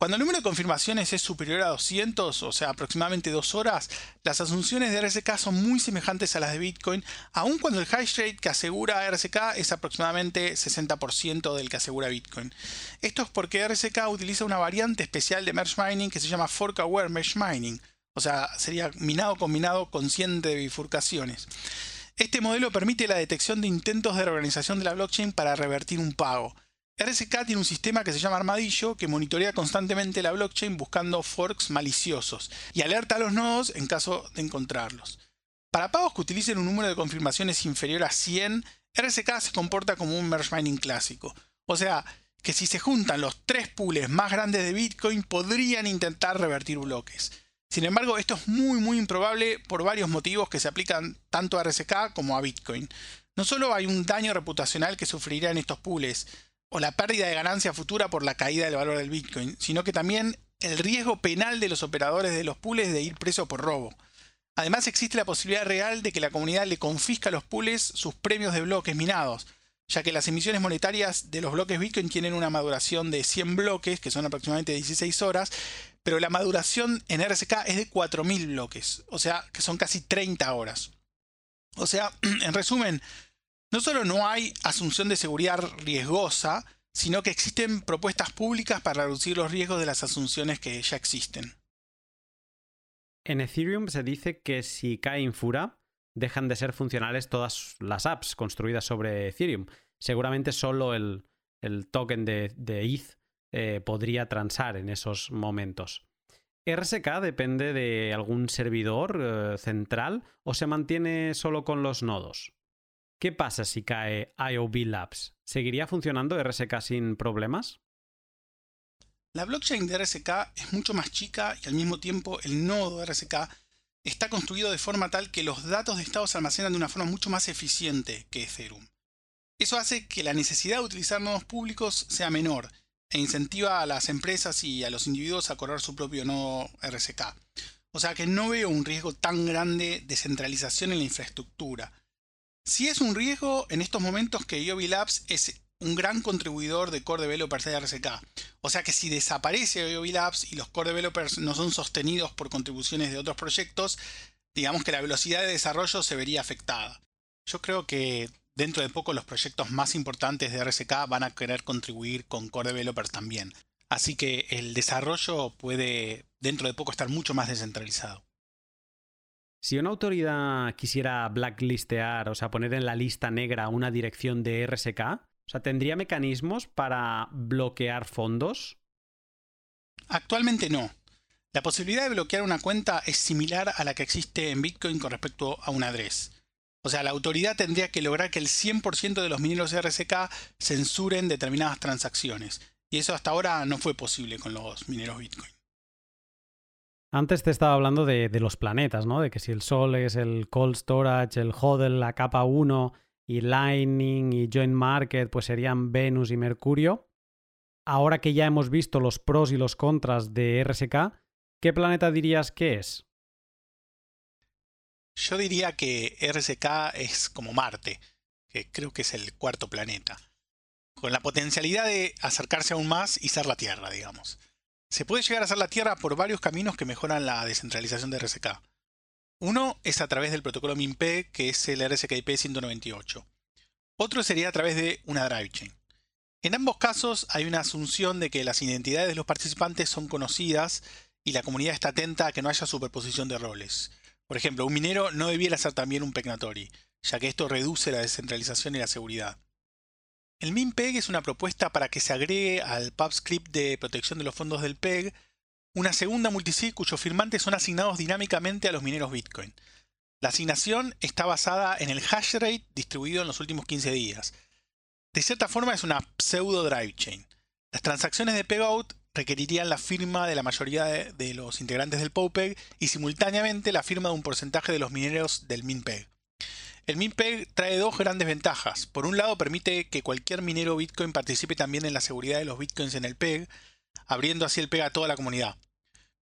Cuando el número de confirmaciones es superior a 200, o sea, aproximadamente 2 horas, las asunciones de RSK son muy semejantes a las de Bitcoin, aun cuando el hash rate que asegura RSK es aproximadamente 60% del que asegura Bitcoin. Esto es porque RSK utiliza una variante especial de merge mining que se llama fork aware merge mining, o sea, sería minado combinado consciente de bifurcaciones. Este modelo permite la detección de intentos de reorganización de la blockchain para revertir un pago. RSK tiene un sistema que se llama Armadillo que monitorea constantemente la blockchain buscando forks maliciosos y alerta a los nodos en caso de encontrarlos. Para pagos que utilicen un número de confirmaciones inferior a 100, RSK se comporta como un merge mining clásico. O sea, que si se juntan los tres pools más grandes de Bitcoin podrían intentar revertir bloques. Sin embargo, esto es muy muy improbable por varios motivos que se aplican tanto a RSK como a Bitcoin. No solo hay un daño reputacional que sufrirán estos pools, o la pérdida de ganancia futura por la caída del valor del Bitcoin, sino que también el riesgo penal de los operadores de los pools de ir preso por robo. Además existe la posibilidad real de que la comunidad le confisca a los pools sus premios de bloques minados, ya que las emisiones monetarias de los bloques Bitcoin tienen una maduración de 100 bloques, que son aproximadamente 16 horas, pero la maduración en RSK es de 4.000 bloques, o sea que son casi 30 horas. O sea, <clears throat> en resumen, No solo no hay asunción de seguridad riesgosa, sino que existen propuestas públicas para reducir los riesgos de las asunciones que ya existen. En Ethereum se dice que si cae Infura, dejan de ser funcionales todas las apps construidas sobre Ethereum. Seguramente solo el, token de, ETH eh, podría transar en esos momentos. ¿RSK depende de algún servidor eh, central o se mantiene solo con los nodos? ¿Qué pasa si cae IOB Labs? ¿Seguiría funcionando RSK sin problemas? La blockchain de RSK es mucho más chica y al mismo tiempo el nodo de RSK está construido de forma tal que los datos de estado se almacenan de una forma mucho más eficiente que Ethereum. Eso hace que la necesidad de utilizar nodos públicos sea menor e incentiva a las empresas y a los individuos a correr su propio nodo RSK. O sea que no veo un riesgo tan grande de centralización en la infraestructura. Si es un riesgo en estos momentos que Yobi Labs es un gran contribuidor de core developers de RSK. O sea que si desaparece Yobi Labs y los core developers no son sostenidos por contribuciones de otros proyectos, digamos que la velocidad de desarrollo se vería afectada. Yo creo que dentro de poco los proyectos más importantes de RSK van a querer contribuir con core developers también. Así que el desarrollo puede dentro de poco estar mucho más descentralizado. Si una autoridad quisiera blacklistear, o sea, poner en la lista negra una dirección de RSK, o sea, ¿tendría mecanismos para bloquear fondos? Actualmente no. La posibilidad de bloquear una cuenta es similar a la que existe en Bitcoin con respecto a un address. O sea, la autoridad tendría que lograr que el 100% de los mineros RSK censuren determinadas transacciones. Y eso hasta ahora no fue posible con los mineros Bitcoin. Antes te estaba hablando de, los planetas, ¿no? De que si el Sol es el cold storage, el HODL, la capa 1 y Lightning y Joint Market pues serían Venus y Mercurio. Ahora que ya hemos visto los pros y los contras de RSK, ¿qué planeta dirías que es? Yo diría que RSK es como Marte, que creo que es el cuarto planeta, con la potencialidad de acercarse aún más y ser la Tierra, digamos. Se puede llegar a ser la Tierra por varios caminos que mejoran la descentralización de RSK. Uno es a través del protocolo MIMP, que es el RSKIP 198. Otro sería a través de una drive chain. En ambos casos hay una asunción de que las identidades de los participantes son conocidas y la comunidad está atenta a que no haya superposición de roles. Por ejemplo, un minero no debiera ser también un Pegnatori, ya que esto reduce la descentralización y la seguridad. El MIMPEG es una propuesta para que se agregue al PubScript de protección de los fondos del PEG una segunda multisig cuyos firmantes son asignados dinámicamente a los mineros Bitcoin. La asignación está basada en el hash rate distribuido en los últimos 15 días. De cierta forma es una pseudo drive chain. Las transacciones de pegout requerirían la firma de la mayoría de, los integrantes del POPEG y simultáneamente la firma de un porcentaje de los mineros del MinPeg. El MinPeg trae dos grandes ventajas. Por un lado permite que cualquier minero Bitcoin participe también en la seguridad de los Bitcoins en el PEG, abriendo así el PEG a toda la comunidad.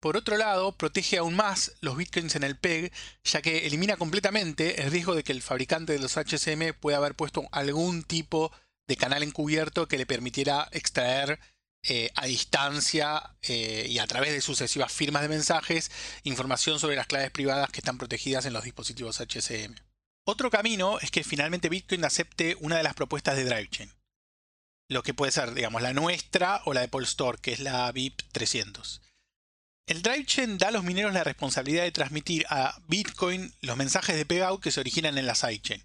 Por otro lado, protege aún más los bitcoins en el PEG, ya que elimina completamente el riesgo de que el fabricante de los HSM pueda haber puesto algún tipo de canal encubierto que le permitiera extraer eh, a distancia eh, y a través de sucesivas firmas de mensajes información sobre las claves privadas que están protegidas en los dispositivos HSM. Otro camino es que finalmente Bitcoin acepte una de las propuestas de DriveChain. Lo que puede ser, digamos, la nuestra o la de Polestar, que es la VIP 300. El DriveChain da a los mineros la responsabilidad de transmitir a Bitcoin los mensajes de payout que se originan en la sidechain.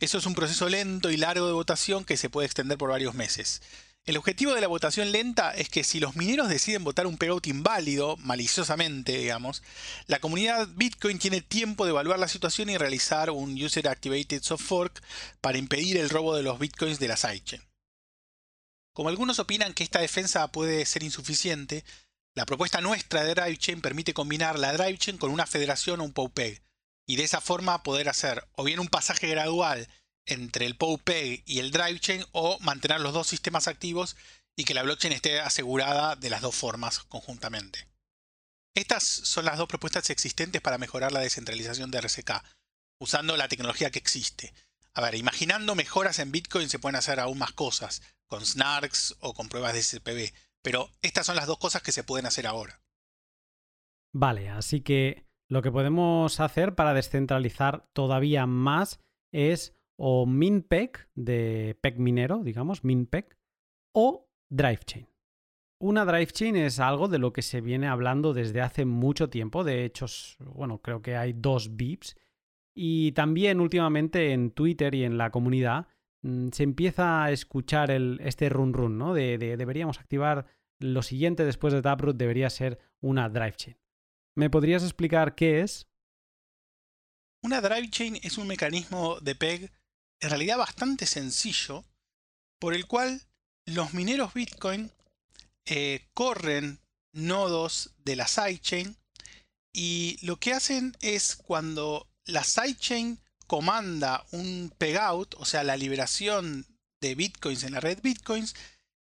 Eso es un proceso lento y largo de votación que se puede extender por varios meses. El objetivo de la votación lenta es que si los mineros deciden votar un payout inválido, maliciosamente, digamos, la comunidad Bitcoin tiene tiempo de evaluar la situación y realizar un User Activated Soft Fork para impedir el robo de los Bitcoins de la sidechain. Como algunos opinan que esta defensa puede ser insuficiente, la propuesta nuestra de DriveChain permite combinar la DriveChain con una federación o un POWPEG y de esa forma poder hacer o bien un pasaje gradual entre el POWPEG y el DriveChain o mantener los dos sistemas activos y que la blockchain esté asegurada de las dos formas conjuntamente. Estas son las dos propuestas existentes para mejorar la descentralización de RSK, usando la tecnología que existe. A ver, imaginando mejoras en Bitcoin se pueden hacer aún más cosas, con snarks o con pruebas de SPB, pero estas son las dos cosas que se pueden hacer ahora. Vale, así que lo que podemos hacer para descentralizar todavía más es o MinPeg de PEG minero, digamos, MinPeg, o DriveChain. Una DriveChain es algo de lo que se viene hablando desde hace mucho tiempo. De hecho, bueno, creo que hay dos VIPs. Y también últimamente en Twitter y en la comunidad mm, se empieza a escuchar el, este run run, ¿no? De, de, deberíamos activar lo siguiente después de Taproot, debería ser una DriveChain. ¿Me podrías explicar qué es? Una DriveChain es un mecanismo de PEG en realidad bastante sencillo por el cual los mineros Bitcoin eh, corren nodos de la sidechain y lo que hacen es cuando la sidechain comanda un pegout, o sea, la liberación de bitcoins en la red bitcoins,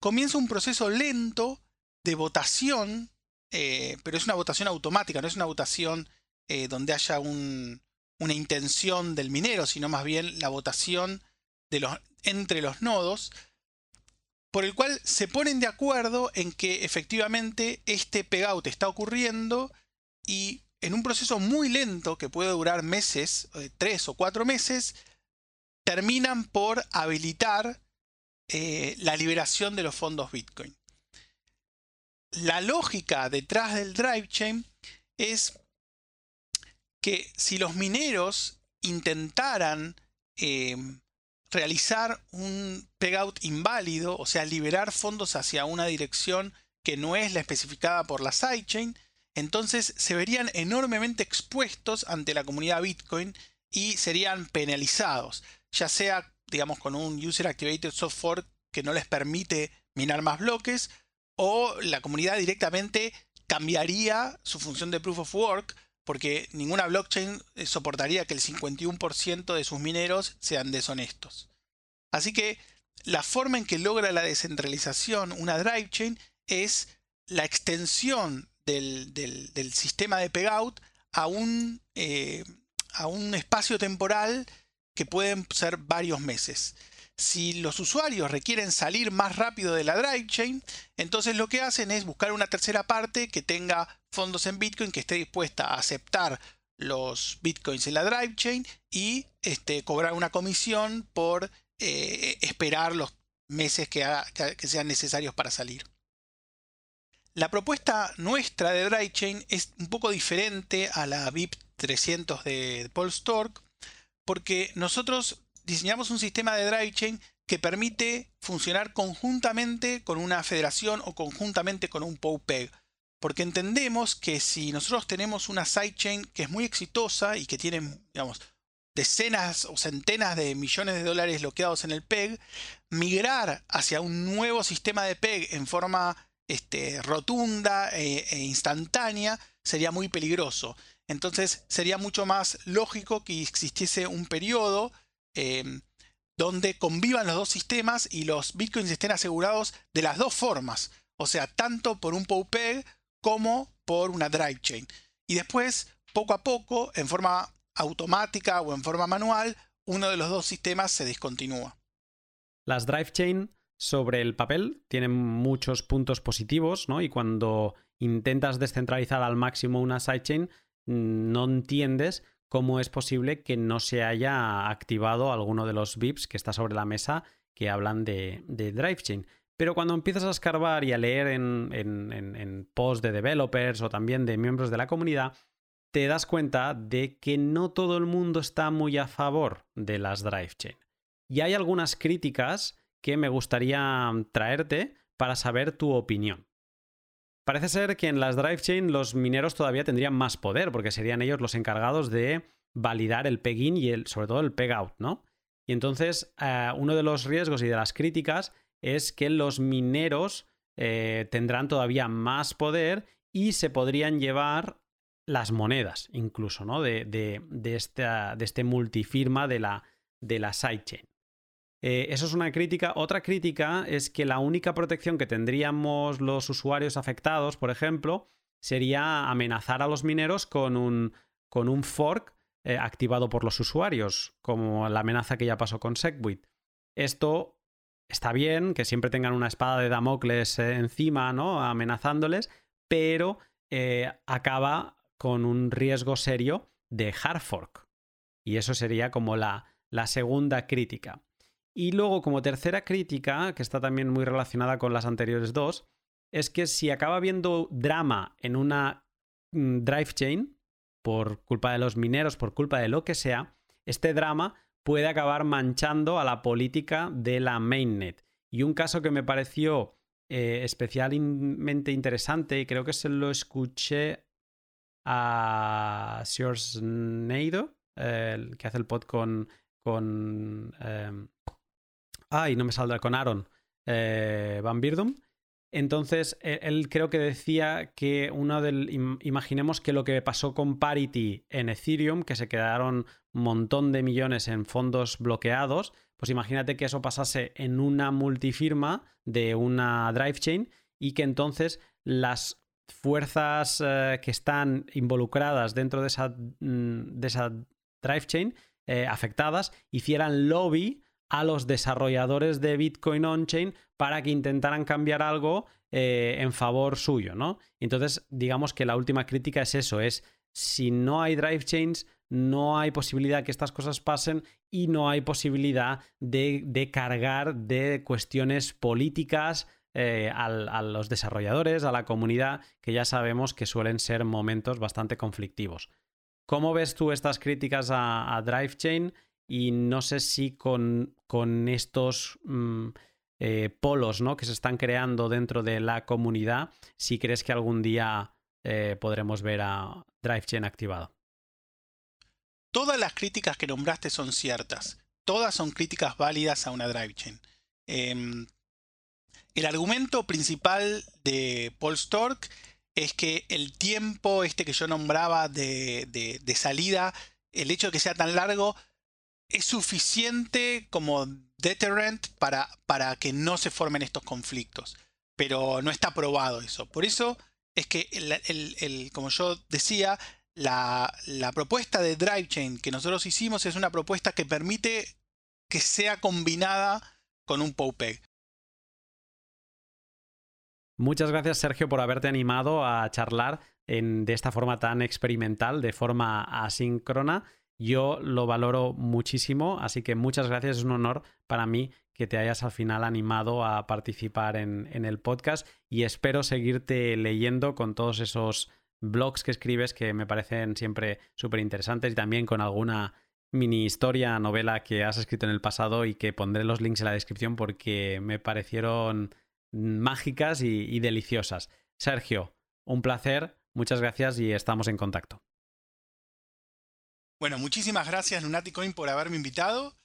comienza un proceso lento de votación, eh, pero es una votación automática, no es una votación eh, donde haya una intención del minero, sino más bien la votación de los, entre los nodos, por el cual se ponen de acuerdo en que efectivamente este pegout está ocurriendo y en un proceso muy lento que puede durar meses, eh, tres o cuatro meses, terminan por habilitar eh, la liberación de los fondos Bitcoin. La lógica detrás del drive chain es que si los mineros intentaran eh, realizar un payout inválido, o sea, liberar fondos hacia una dirección que no es la especificada por la sidechain, entonces se verían enormemente expuestos ante la comunidad Bitcoin y serían penalizados, ya sea, digamos, con un User Activated Software que no les permite minar más bloques, o la comunidad directamente cambiaría su función de Proof of Work, porque ninguna blockchain eh, soportaría que el 51% de sus mineros sean deshonestos. Así que la forma en que logra la descentralización una drive chain es la extensión del, sistema de payout a un, eh, a un espacio temporal que pueden ser varios meses. Si los usuarios requieren salir más rápido de la drive chain, entonces lo que hacen es buscar una tercera parte que tenga fondos en Bitcoin que esté dispuesta a aceptar los Bitcoins en la drive chain y este, cobrar una comisión por eh, esperar los meses que sean necesarios para salir. La propuesta nuestra de DryChain es un poco diferente a la VIP 300 de Paul Stork porque nosotros diseñamos un sistema de DryChain que permite funcionar conjuntamente con una federación o conjuntamente con un POWPEG. Porque entendemos que si nosotros tenemos una sidechain que es muy exitosa y que tiene, decenas o centenas de millones de dólares bloqueados en el PEG, migrar hacia un nuevo sistema de PEG en forma este, rotunda e, e, instantánea sería muy peligroso. Entonces sería mucho más lógico que existiese un periodo em, donde convivan los dos sistemas y los bitcoins estén asegurados de las dos formas. O sea, tanto por un POWPEG como por una drive chain. Y después, poco a poco, en forma automática o en forma manual, uno de los dos sistemas se descontinúa. Las drive chain sobre el papel tienen muchos puntos positivos, ¿no? Y cuando intentas descentralizar al máximo una sidechain, mm, no entiendes cómo es posible que no se haya activado alguno de los VIPs que está sobre la mesa que hablan de, de DriveChain. Pero cuando empiezas a escarbar y a leer en, posts de developers o también de miembros de la comunidad, te das cuenta de que no todo el mundo está muy a favor de las DriveChain. Y hay algunas críticas que me gustaría mm, traerte para saber tu opinión. Parece ser que en las drive chain los mineros todavía tendrían más poder, porque serían ellos los encargados de validar el peg-in y el, sobre todo el peg-out, ¿no? Y entonces, eh, uno de los riesgos y de las críticas es que los mineros eh, tendrán todavía más poder y se podrían llevar las monedas, incluso, ¿no? De, de, de, esta, de este multifirma de la, de la sidechain. Eh, eso es una crítica. Otra crítica es que la única protección que tendríamos los usuarios afectados, por ejemplo, sería amenazar a los mineros con un, con un fork eh, activado por los usuarios, como la amenaza que ya pasó con SegWit. Esto está bien, que siempre tengan una espada de Damocles eh, encima, ¿no? Amenazándoles, pero acaba con un riesgo serio de hard fork. Y eso sería como la, la segunda crítica. Y luego, como tercera crítica, que está también muy relacionada con las anteriores dos, es que si acaba habiendo drama en una mm, drive chain, por culpa de los mineros, por culpa de lo que sea, este drama puede acabar manchando a la política de la mainnet. Y un caso que me pareció eh, especialmente interesante, y creo que se lo escuché a Neido, el que hace el pod con. con em, ay, no me saldrá, con Aaron eh, Van Birdum. Entonces, e, él creo que decía que uno del. Imaginemos que lo que pasó con Parity en Ethereum, que se quedaron un montón de millones en fondos bloqueados, pues imagínate que eso pasase en una multifirma de una drive chain y que entonces las fuerzas eh, que están involucradas dentro de esa, mm, de esa drive chain eh, afectadas hicieran lobby a los desarrolladores de Bitcoin on-chain para que intentaran cambiar algo eh, en favor suyo, ¿no? Entonces, digamos que la última crítica es eso, es si no hay drive chains, no hay posibilidad que estas cosas pasen y no hay posibilidad de, cargar de cuestiones políticas eh, a los desarrolladores, a la comunidad, que ya sabemos que suelen ser momentos bastante conflictivos. ¿Cómo ves tú estas críticas a, a DriveChain? Y no sé si con, con estos mm, eh, polos ¿no? que se están creando dentro de la comunidad, si crees que algún día eh, podremos ver a DriveChain activado. Todas las críticas que nombraste son ciertas. Todas son críticas válidas a una DriveChain. Em, el argumento principal de Paul Stork es que el tiempo este que yo nombraba de, de salida, el hecho de que sea tan largo, es suficiente como deterrent para, para que no se formen estos conflictos. Pero no está probado eso. Por eso es que, el, como yo decía, la, la, propuesta de DriveChain que nosotros hicimos es una propuesta que permite que sea combinada con un POPEG. Muchas gracias Sergio por haberte animado a charlar en, de esta forma tan experimental, de forma asíncrona. Yo lo valoro muchísimo, así que muchas gracias, es un honor para mí que te hayas al final animado a participar en, el podcast y espero seguirte leyendo con todos esos blogs que escribes que me parecen siempre súper interesantes y también con alguna mini historia, novela que has escrito en el pasado y que pondré los links en la descripción porque me parecieron mágicas y deliciosas. Sergio, un placer, muchas gracias y estamos en contacto. Bueno, muchísimas gracias Lunaticoin por haberme invitado.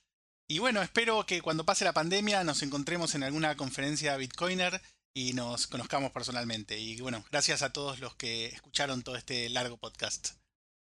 Y bueno, espero que cuando pase la pandemia nos encontremos en alguna conferencia Bitcoiner y nos conozcamos personalmente. Y bueno, gracias a todos los que escucharon todo este largo podcast.